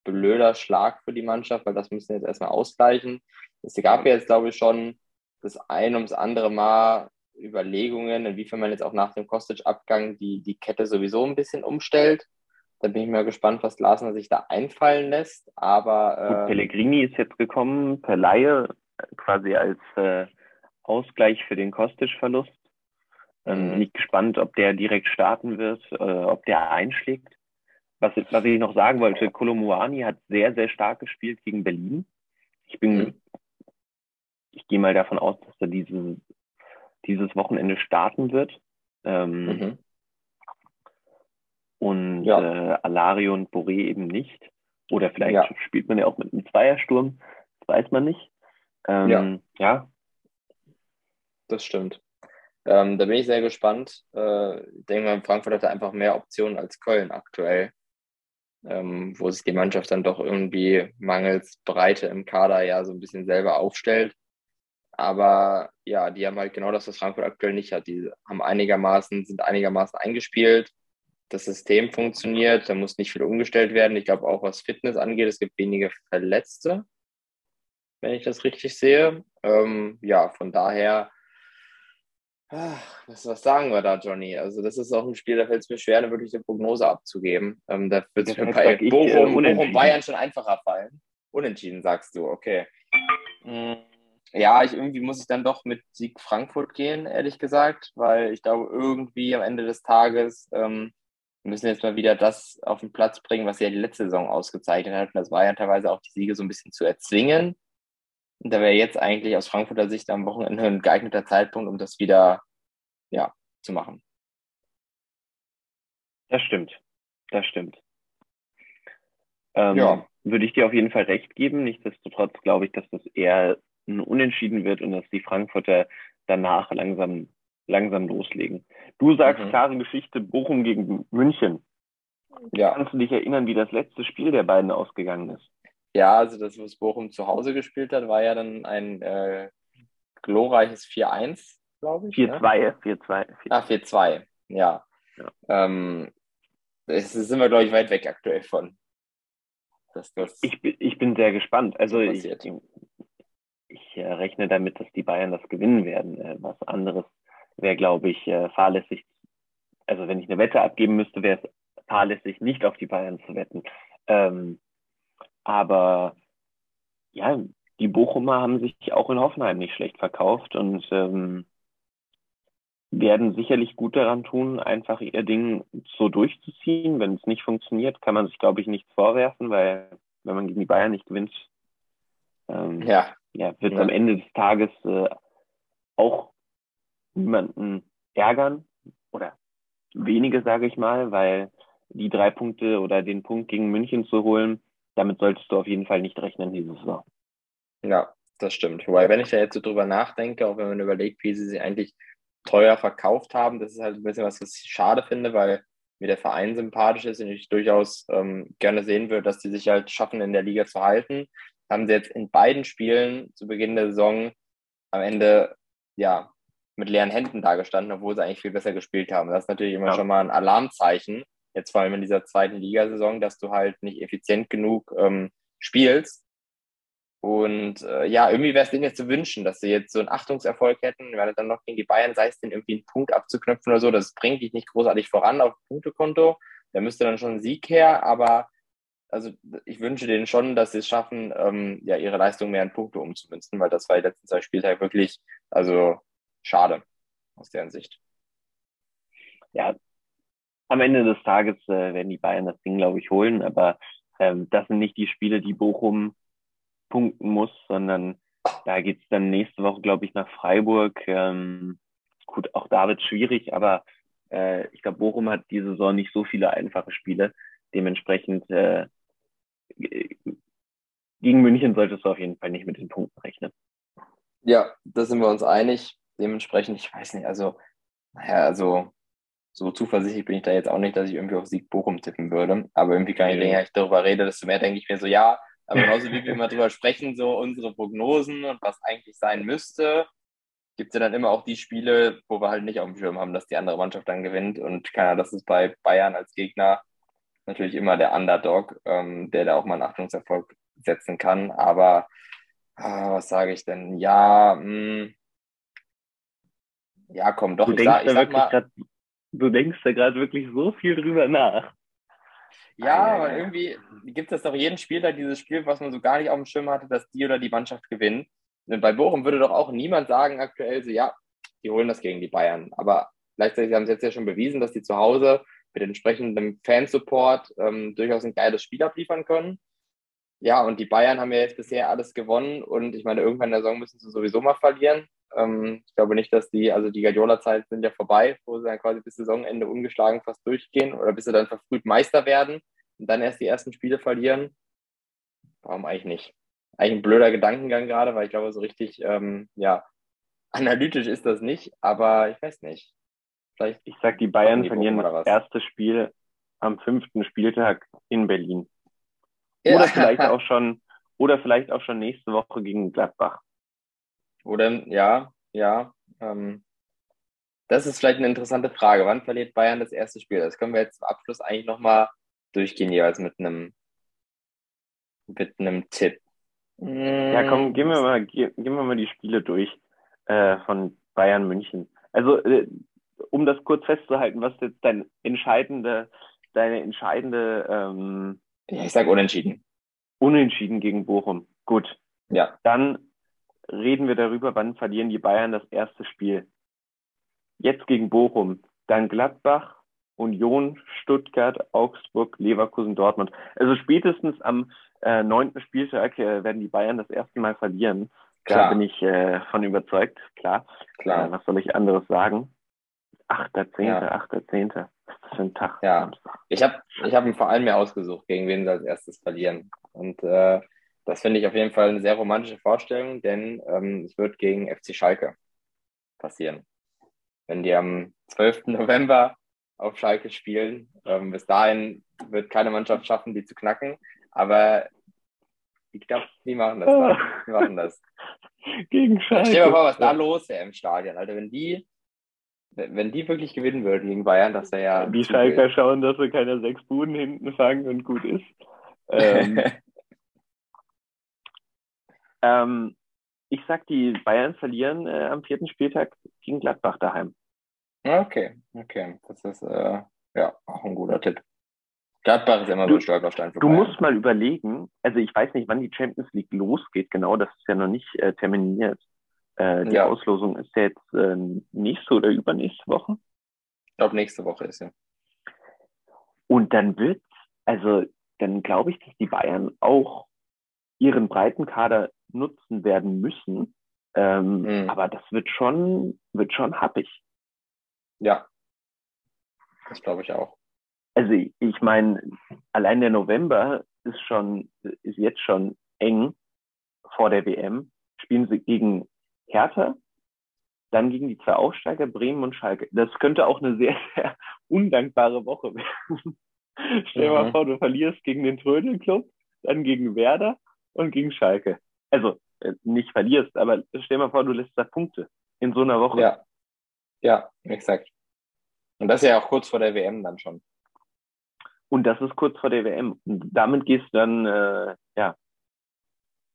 blöder Schlag für die Mannschaft, weil das müssen wir jetzt erstmal ausgleichen. Es gab ja jetzt, glaube ich, schon das ein ums andere Mal Überlegungen, inwiefern man jetzt auch nach dem Kostic-Abgang die, die Kette sowieso ein bisschen umstellt. Da bin ich mal gespannt, was Glasner sich da einfallen lässt. Aber äh, Pellegrini ist jetzt gekommen per Laie, quasi als äh, Ausgleich für den Kostic-Verlust. Ähm, mhm. Nicht gespannt, ob der direkt starten wird, äh, ob der einschlägt. was, was ich noch sagen wollte, Kolomuani hat sehr, sehr stark gespielt gegen Berlin. Ich bin, mhm. Ich gehe mal davon aus, dass er diese, dieses Wochenende starten wird. Ähm, mhm. Und ja. äh, Alario und Boré eben nicht. Oder vielleicht ja. spielt man ja auch mit einem Zweiersturm. Das weiß man nicht. Ähm, ja. ja. Das stimmt. Ähm, da bin ich sehr gespannt. Äh, ich denke mal, Frankfurt hat einfach mehr Optionen als Köln aktuell, ähm, wo sich die Mannschaft dann doch irgendwie mangels Breite im Kader ja so ein bisschen selber aufstellt. Aber ja, die haben halt genau das, was Frankfurt aktuell nicht hat. Die haben einigermaßen, sind einigermaßen eingespielt. Das System funktioniert, da muss nicht viel umgestellt werden. Ich glaube auch, was Fitness angeht, es gibt wenige Verletzte, wenn ich das richtig sehe. Ähm, ja, von daher Ach, was, was sagen wir da, Johnny? Also, das ist auch ein Spiel, da fällt es mir schwer, eine wirkliche Prognose abzugeben. Ähm, da wird es mir bei Bochum, äh, Bochum Bayern schon einfacher fallen. Unentschieden, sagst du, okay. Mm, ja, ich, irgendwie muss ich dann doch mit Sieg Frankfurt gehen, ehrlich gesagt, weil ich glaube, irgendwie am Ende des Tages ähm, müssen wir jetzt mal wieder das auf den Platz bringen, was ja die letzte Saison ausgezeichnet hat. Und das war ja teilweise auch die Siege so ein bisschen zu erzwingen. Und da wäre jetzt eigentlich aus Frankfurter Sicht am Wochenende ein geeigneter Zeitpunkt, um das wieder ja, zu machen. Das stimmt. Das stimmt. Ähm, ja. Würde ich dir auf jeden Fall recht geben. Nichtsdestotrotz glaube ich, dass das eher ein Unentschieden wird und dass die Frankfurter danach langsam, langsam loslegen. Du sagst mhm. klare Geschichte Bochum gegen München. Ja. Kannst du dich erinnern, wie das letzte Spiel der beiden ausgegangen ist? Ja, also das, was Bochum zu Hause gespielt hat, war ja dann ein äh, glorreiches 4-1, glaube ich. 4-2, ja? 4-2. Ah, 4-2, ja. ja. Ähm, das sind wir, glaube ich, weit weg aktuell von. Dass das ich, ich bin sehr gespannt. Also ich, ich äh, rechne damit, dass die Bayern das gewinnen werden. Äh, was anderes wäre, glaube ich, äh, fahrlässig. Also wenn ich eine Wette abgeben müsste, wäre es fahrlässig, nicht auf die Bayern zu wetten. Ähm, aber ja, die Bochumer haben sich auch in Hoffenheim nicht schlecht verkauft und ähm, werden sicherlich gut daran tun, einfach ihr Ding so durchzuziehen. Wenn es nicht funktioniert, kann man sich, glaube ich, nichts vorwerfen, weil wenn man gegen die Bayern nicht gewinnt, ähm, ja. Ja, wird ja. am Ende des Tages äh, auch niemanden ärgern oder wenige, sage ich mal, weil die drei Punkte oder den Punkt gegen München zu holen, damit solltest du auf jeden Fall nicht rechnen diese Saison. Ja, das stimmt. Wobei, wenn ich da jetzt so drüber nachdenke, auch wenn man überlegt, wie sie sich eigentlich teuer verkauft haben, das ist halt ein bisschen was, was ich schade finde, weil mir der Verein sympathisch ist und ich durchaus ähm, gerne sehen würde, dass die sich halt schaffen, in der Liga zu halten. Haben sie jetzt in beiden Spielen zu Beginn der Saison am Ende ja mit leeren Händen dagestanden, obwohl sie eigentlich viel besser gespielt haben. Das ist natürlich immer ja. schon mal ein Alarmzeichen, jetzt vor allem in dieser zweiten Ligasaison, dass du halt nicht effizient genug ähm, spielst. Und äh, ja, irgendwie wäre es denen jetzt zu wünschen, dass sie jetzt so einen Achtungserfolg hätten, wenn dann noch gegen die Bayern, sei es denn irgendwie einen Punkt abzuknöpfen oder so, das bringt dich nicht großartig voran auf Punktekonto. Da müsste dann schon ein Sieg her, aber also ich wünsche denen schon, dass sie es schaffen, ähm, ja, ihre Leistung mehr in Punkte umzumünzen, weil das war die letzten zwei Spieltage wirklich, also schade aus deren Sicht. Ja, am Ende des Tages äh, werden die Bayern das Ding, glaube ich, holen, aber ähm, das sind nicht die Spiele, die Bochum punkten muss, sondern da geht es dann nächste Woche, glaube ich, nach Freiburg. Ähm, gut, auch da wird es schwierig, aber äh, ich glaube, Bochum hat diese Saison nicht so viele einfache Spiele. Dementsprechend äh, gegen München solltest du auf jeden Fall nicht mit den Punkten rechnen. Ja, da sind wir uns einig. Dementsprechend, ich weiß nicht, also, naja, also so zuversichtlich bin ich da jetzt auch nicht, dass ich irgendwie auf Sieg Bochum tippen würde. Aber irgendwie kann ich, länger ich darüber rede, desto mehr denke ich mir so, ja, aber genauso wie wir immer drüber sprechen, so unsere Prognosen und was eigentlich sein müsste, gibt es ja dann immer auch die Spiele, wo wir halt nicht auf dem Schirm haben, dass die andere Mannschaft dann gewinnt. Und keiner, das ist bei Bayern als Gegner natürlich immer der Underdog, ähm, der da auch mal einen Achtungserfolg setzen kann. Aber ah, was sage ich denn? Ja, mh, hm, ja, komm, doch. Du ich sag, ich sag mal, grad, du denkst da gerade wirklich so viel drüber nach. Ja, aber irgendwie gibt es doch jeden Spieler dieses Spiel, was man so gar nicht auf dem Schirm hatte, dass die oder die Mannschaft gewinnt. Und bei Bochum würde doch auch niemand sagen aktuell so, ja, die holen das gegen die Bayern. Aber gleichzeitig haben sie jetzt ja schon bewiesen, dass die zu Hause mit entsprechendem Fansupport ähm, durchaus ein geiles Spiel abliefern können. Ja, und die Bayern haben ja jetzt bisher alles gewonnen und ich meine, irgendwann in der Saison müssen sie sowieso mal verlieren. Ähm, ich glaube nicht, dass die, also die Guardiola-Zeit sind ja vorbei, wo sie dann quasi bis Saisonende ungeschlagen fast durchgehen oder bis sie dann verfrüht Meister werden und dann erst die ersten Spiele verlieren. Warum eigentlich nicht? Eigentlich ein blöder Gedankengang gerade, weil ich glaube, so richtig, ähm, ja, analytisch ist das nicht, aber ich weiß nicht. Vielleicht ich sag, die Bayern die verlieren das erste Spiel am fünften Spieltag in Berlin. Ja. Oder vielleicht auch schon, oder vielleicht auch schon nächste Woche gegen Gladbach. Oder ja, ja. Ähm, das ist vielleicht eine interessante Frage. Wann verliert Bayern das erste Spiel? Das können wir jetzt zum Abschluss eigentlich nochmal durchgehen, jeweils mit einem mit einem Tipp. Ja, komm, gehen wir mal, gehen wir mal die Spiele durch äh, von Bayern München. Also, äh, um das kurz festzuhalten, was jetzt dein entscheidende, deine entscheidende ähm, ja, ich sage unentschieden. Unentschieden gegen Bochum. Gut. Ja. Dann reden wir darüber, wann verlieren die Bayern das erste Spiel. Jetzt gegen Bochum, dann Gladbach, Union, Stuttgart, Augsburg, Leverkusen, Dortmund. Also spätestens am äh, neunten Spieltag äh, werden die Bayern das erste Mal verlieren. Klar. Da bin ich äh, von überzeugt, klar. klar. Äh, was soll ich anderes sagen? Achter, Zehnter, Achter, Zehnter. Was ist das für ein Tag? Ja, ich habe ich hab einen Verein mir ausgesucht, gegen wen sie als erstes verlieren. Und äh, das finde ich auf jeden Fall eine sehr romantische Vorstellung, denn ähm, es wird gegen FC Schalke passieren. Wenn die am 12. November auf Schalke spielen, ähm, bis dahin wird keine Mannschaft schaffen, die zu knacken. Aber ich glaube, die machen das. Dann. Die machen das. Gegen Schalke. Stell dir mal vor, was da los wäre im Stadion, Alter. Wenn die wenn die wirklich gewinnen würden gegen Bayern, das wäre ja. Die Schalker schauen, dass sie keine sechs Buden hinten fangen und gut ist. Ähm, ähm, ich sag, die Bayern verlieren äh, am vierten Spieltag gegen Gladbach daheim. Okay, okay. Das ist äh, ja auch ein guter Tipp. Gladbach ist immer du, so Stolperstein für Du Bayern. musst mal überlegen, also ich weiß nicht, wann die Champions League losgeht, genau, das ist ja noch nicht äh, terminiert. Äh, die ja. Auslosung ist ja jetzt äh, nächste oder übernächste Woche. Ich glaube, nächste Woche ist ja. Und dann wird, also dann glaube ich, dass die Bayern auch ihren breiten Kader nutzen werden müssen. Ähm, mhm. Aber das wird schon, wird schon happig. Ja, das glaube ich auch. Also ich, meine, allein der November ist schon, ist jetzt schon eng vor der WM. Spielen sie gegen Hertha, dann gegen die zwei Aufsteiger, Bremen und Schalke. Das könnte auch eine sehr, sehr undankbare Woche werden. Stell dir mhm. mal vor, du verlierst gegen den Trödelclub, dann gegen Werder und gegen Schalke. Also äh, nicht verlierst, aber stell dir mal vor, du lässt da Punkte in so einer Woche. Ja, ja, exakt. Und das ist ja auch kurz vor der WM dann schon. Und das ist kurz vor der WM. Und damit gehst du dann, äh, ja,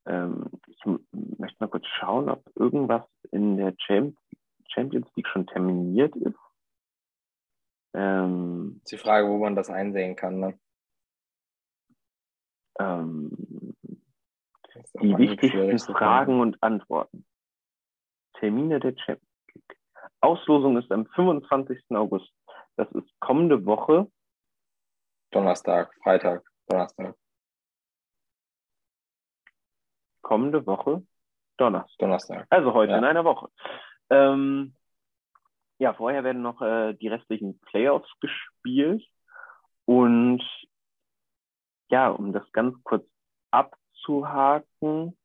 ähm, ich möchte mal kurz schauen, ob irgendwas in der Champions League schon terminiert ist. Ähm, ist die Frage, wo man das einsehen kann. Ne? Ähm, die wichtigsten Fragen und Antworten. Termine der Champions League. Auslosung ist am 25. August. Das ist kommende Woche. Donnerstag, Freitag, Donnerstag kommende Woche Donnerstag. Donnerstag. Also heute ja. in einer Woche. Ähm, ja, vorher werden noch äh, die restlichen Playoffs gespielt. Und ja, um das ganz kurz abzuhaken,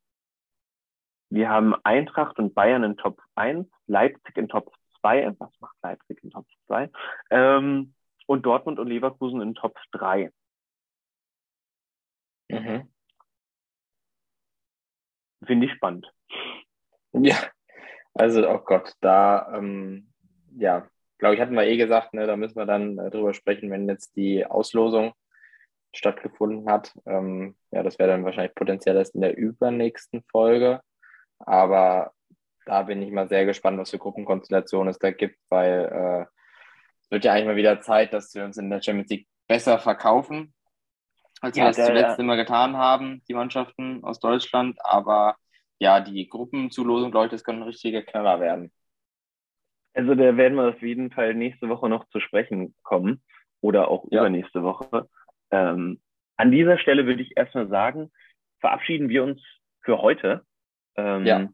wir haben Eintracht und Bayern in Top 1, Leipzig in Top 2. Was macht Leipzig in Top 2? Ähm, und Dortmund und Leverkusen in Top 3. Mhm. Finde ich spannend. Ja, also, oh Gott, da, ähm, ja, glaube ich, hatten wir eh gesagt, ne, da müssen wir dann äh, drüber sprechen, wenn jetzt die Auslosung stattgefunden hat. Ähm, ja, das wäre dann wahrscheinlich potenziell erst in der übernächsten Folge. Aber da bin ich mal sehr gespannt, was für Gruppenkonstellationen es da gibt, weil äh, es wird ja eigentlich mal wieder Zeit, dass wir uns in der Champions League besser verkaufen als ja, wir das zuletzt immer getan haben, die Mannschaften aus Deutschland. Aber ja, die Gruppenzulosung, glaube ich, das kann ein richtiger Knaller werden. Also da werden wir auf jeden Fall nächste Woche noch zu sprechen kommen. oder auch ja. übernächste Woche. Ähm, an dieser Stelle würde ich erstmal sagen, verabschieden wir uns für heute. Ähm, ja,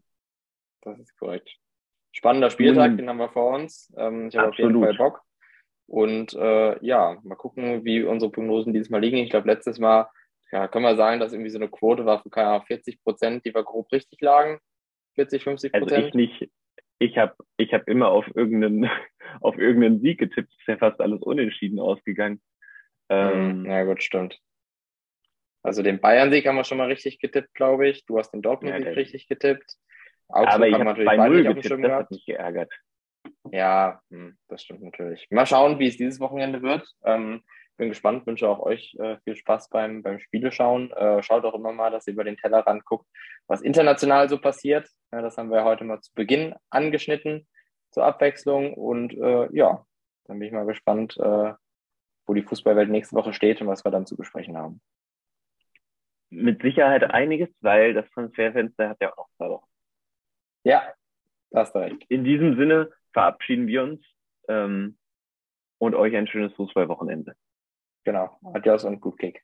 das ist korrekt. Spannender Spieltag, den haben wir vor uns. Ähm, ich habe auf jeden Fall Bock. Und äh, ja, mal gucken, wie unsere Prognosen dieses Mal liegen. Ich glaube, letztes Mal ja, können wir sagen, dass irgendwie so eine Quote war von keine 40 Prozent, die wir grob richtig lagen. 40, 50 Prozent. Also ich nicht. Ich habe ich hab immer auf irgendeinen, auf irgendeinen Sieg getippt. Ist ja fast alles unentschieden ausgegangen. Ähm, ja, gut, stimmt. Also den Bayern-Sieg haben wir schon mal richtig getippt, glaube ich. Du hast den Dortmund-Sieg ja, richtig getippt. Augsburg aber ich habe natürlich bei Null getippt, das hat mich geärgert. Ja, hm, das stimmt natürlich. Mal schauen, wie es dieses Wochenende wird. Ähm, bin gespannt, wünsche auch euch äh, viel Spaß beim, beim Spieleschauen. Äh, schaut auch immer mal, dass ihr über den Tellerrand guckt, was international so passiert. Ja, das haben wir heute mal zu Beginn angeschnitten zur Abwechslung. Und äh, ja, dann bin ich mal gespannt, äh, wo die Fußballwelt nächste Woche steht und was wir dann zu besprechen haben. Mit Sicherheit einiges, weil das Transferfenster hat ja auch noch zwei Wochen. Ja, das hast recht. In diesem Sinne verabschieden wir uns ähm, und euch ein schönes Fußballwochenende. Genau. Adios und gut Kick.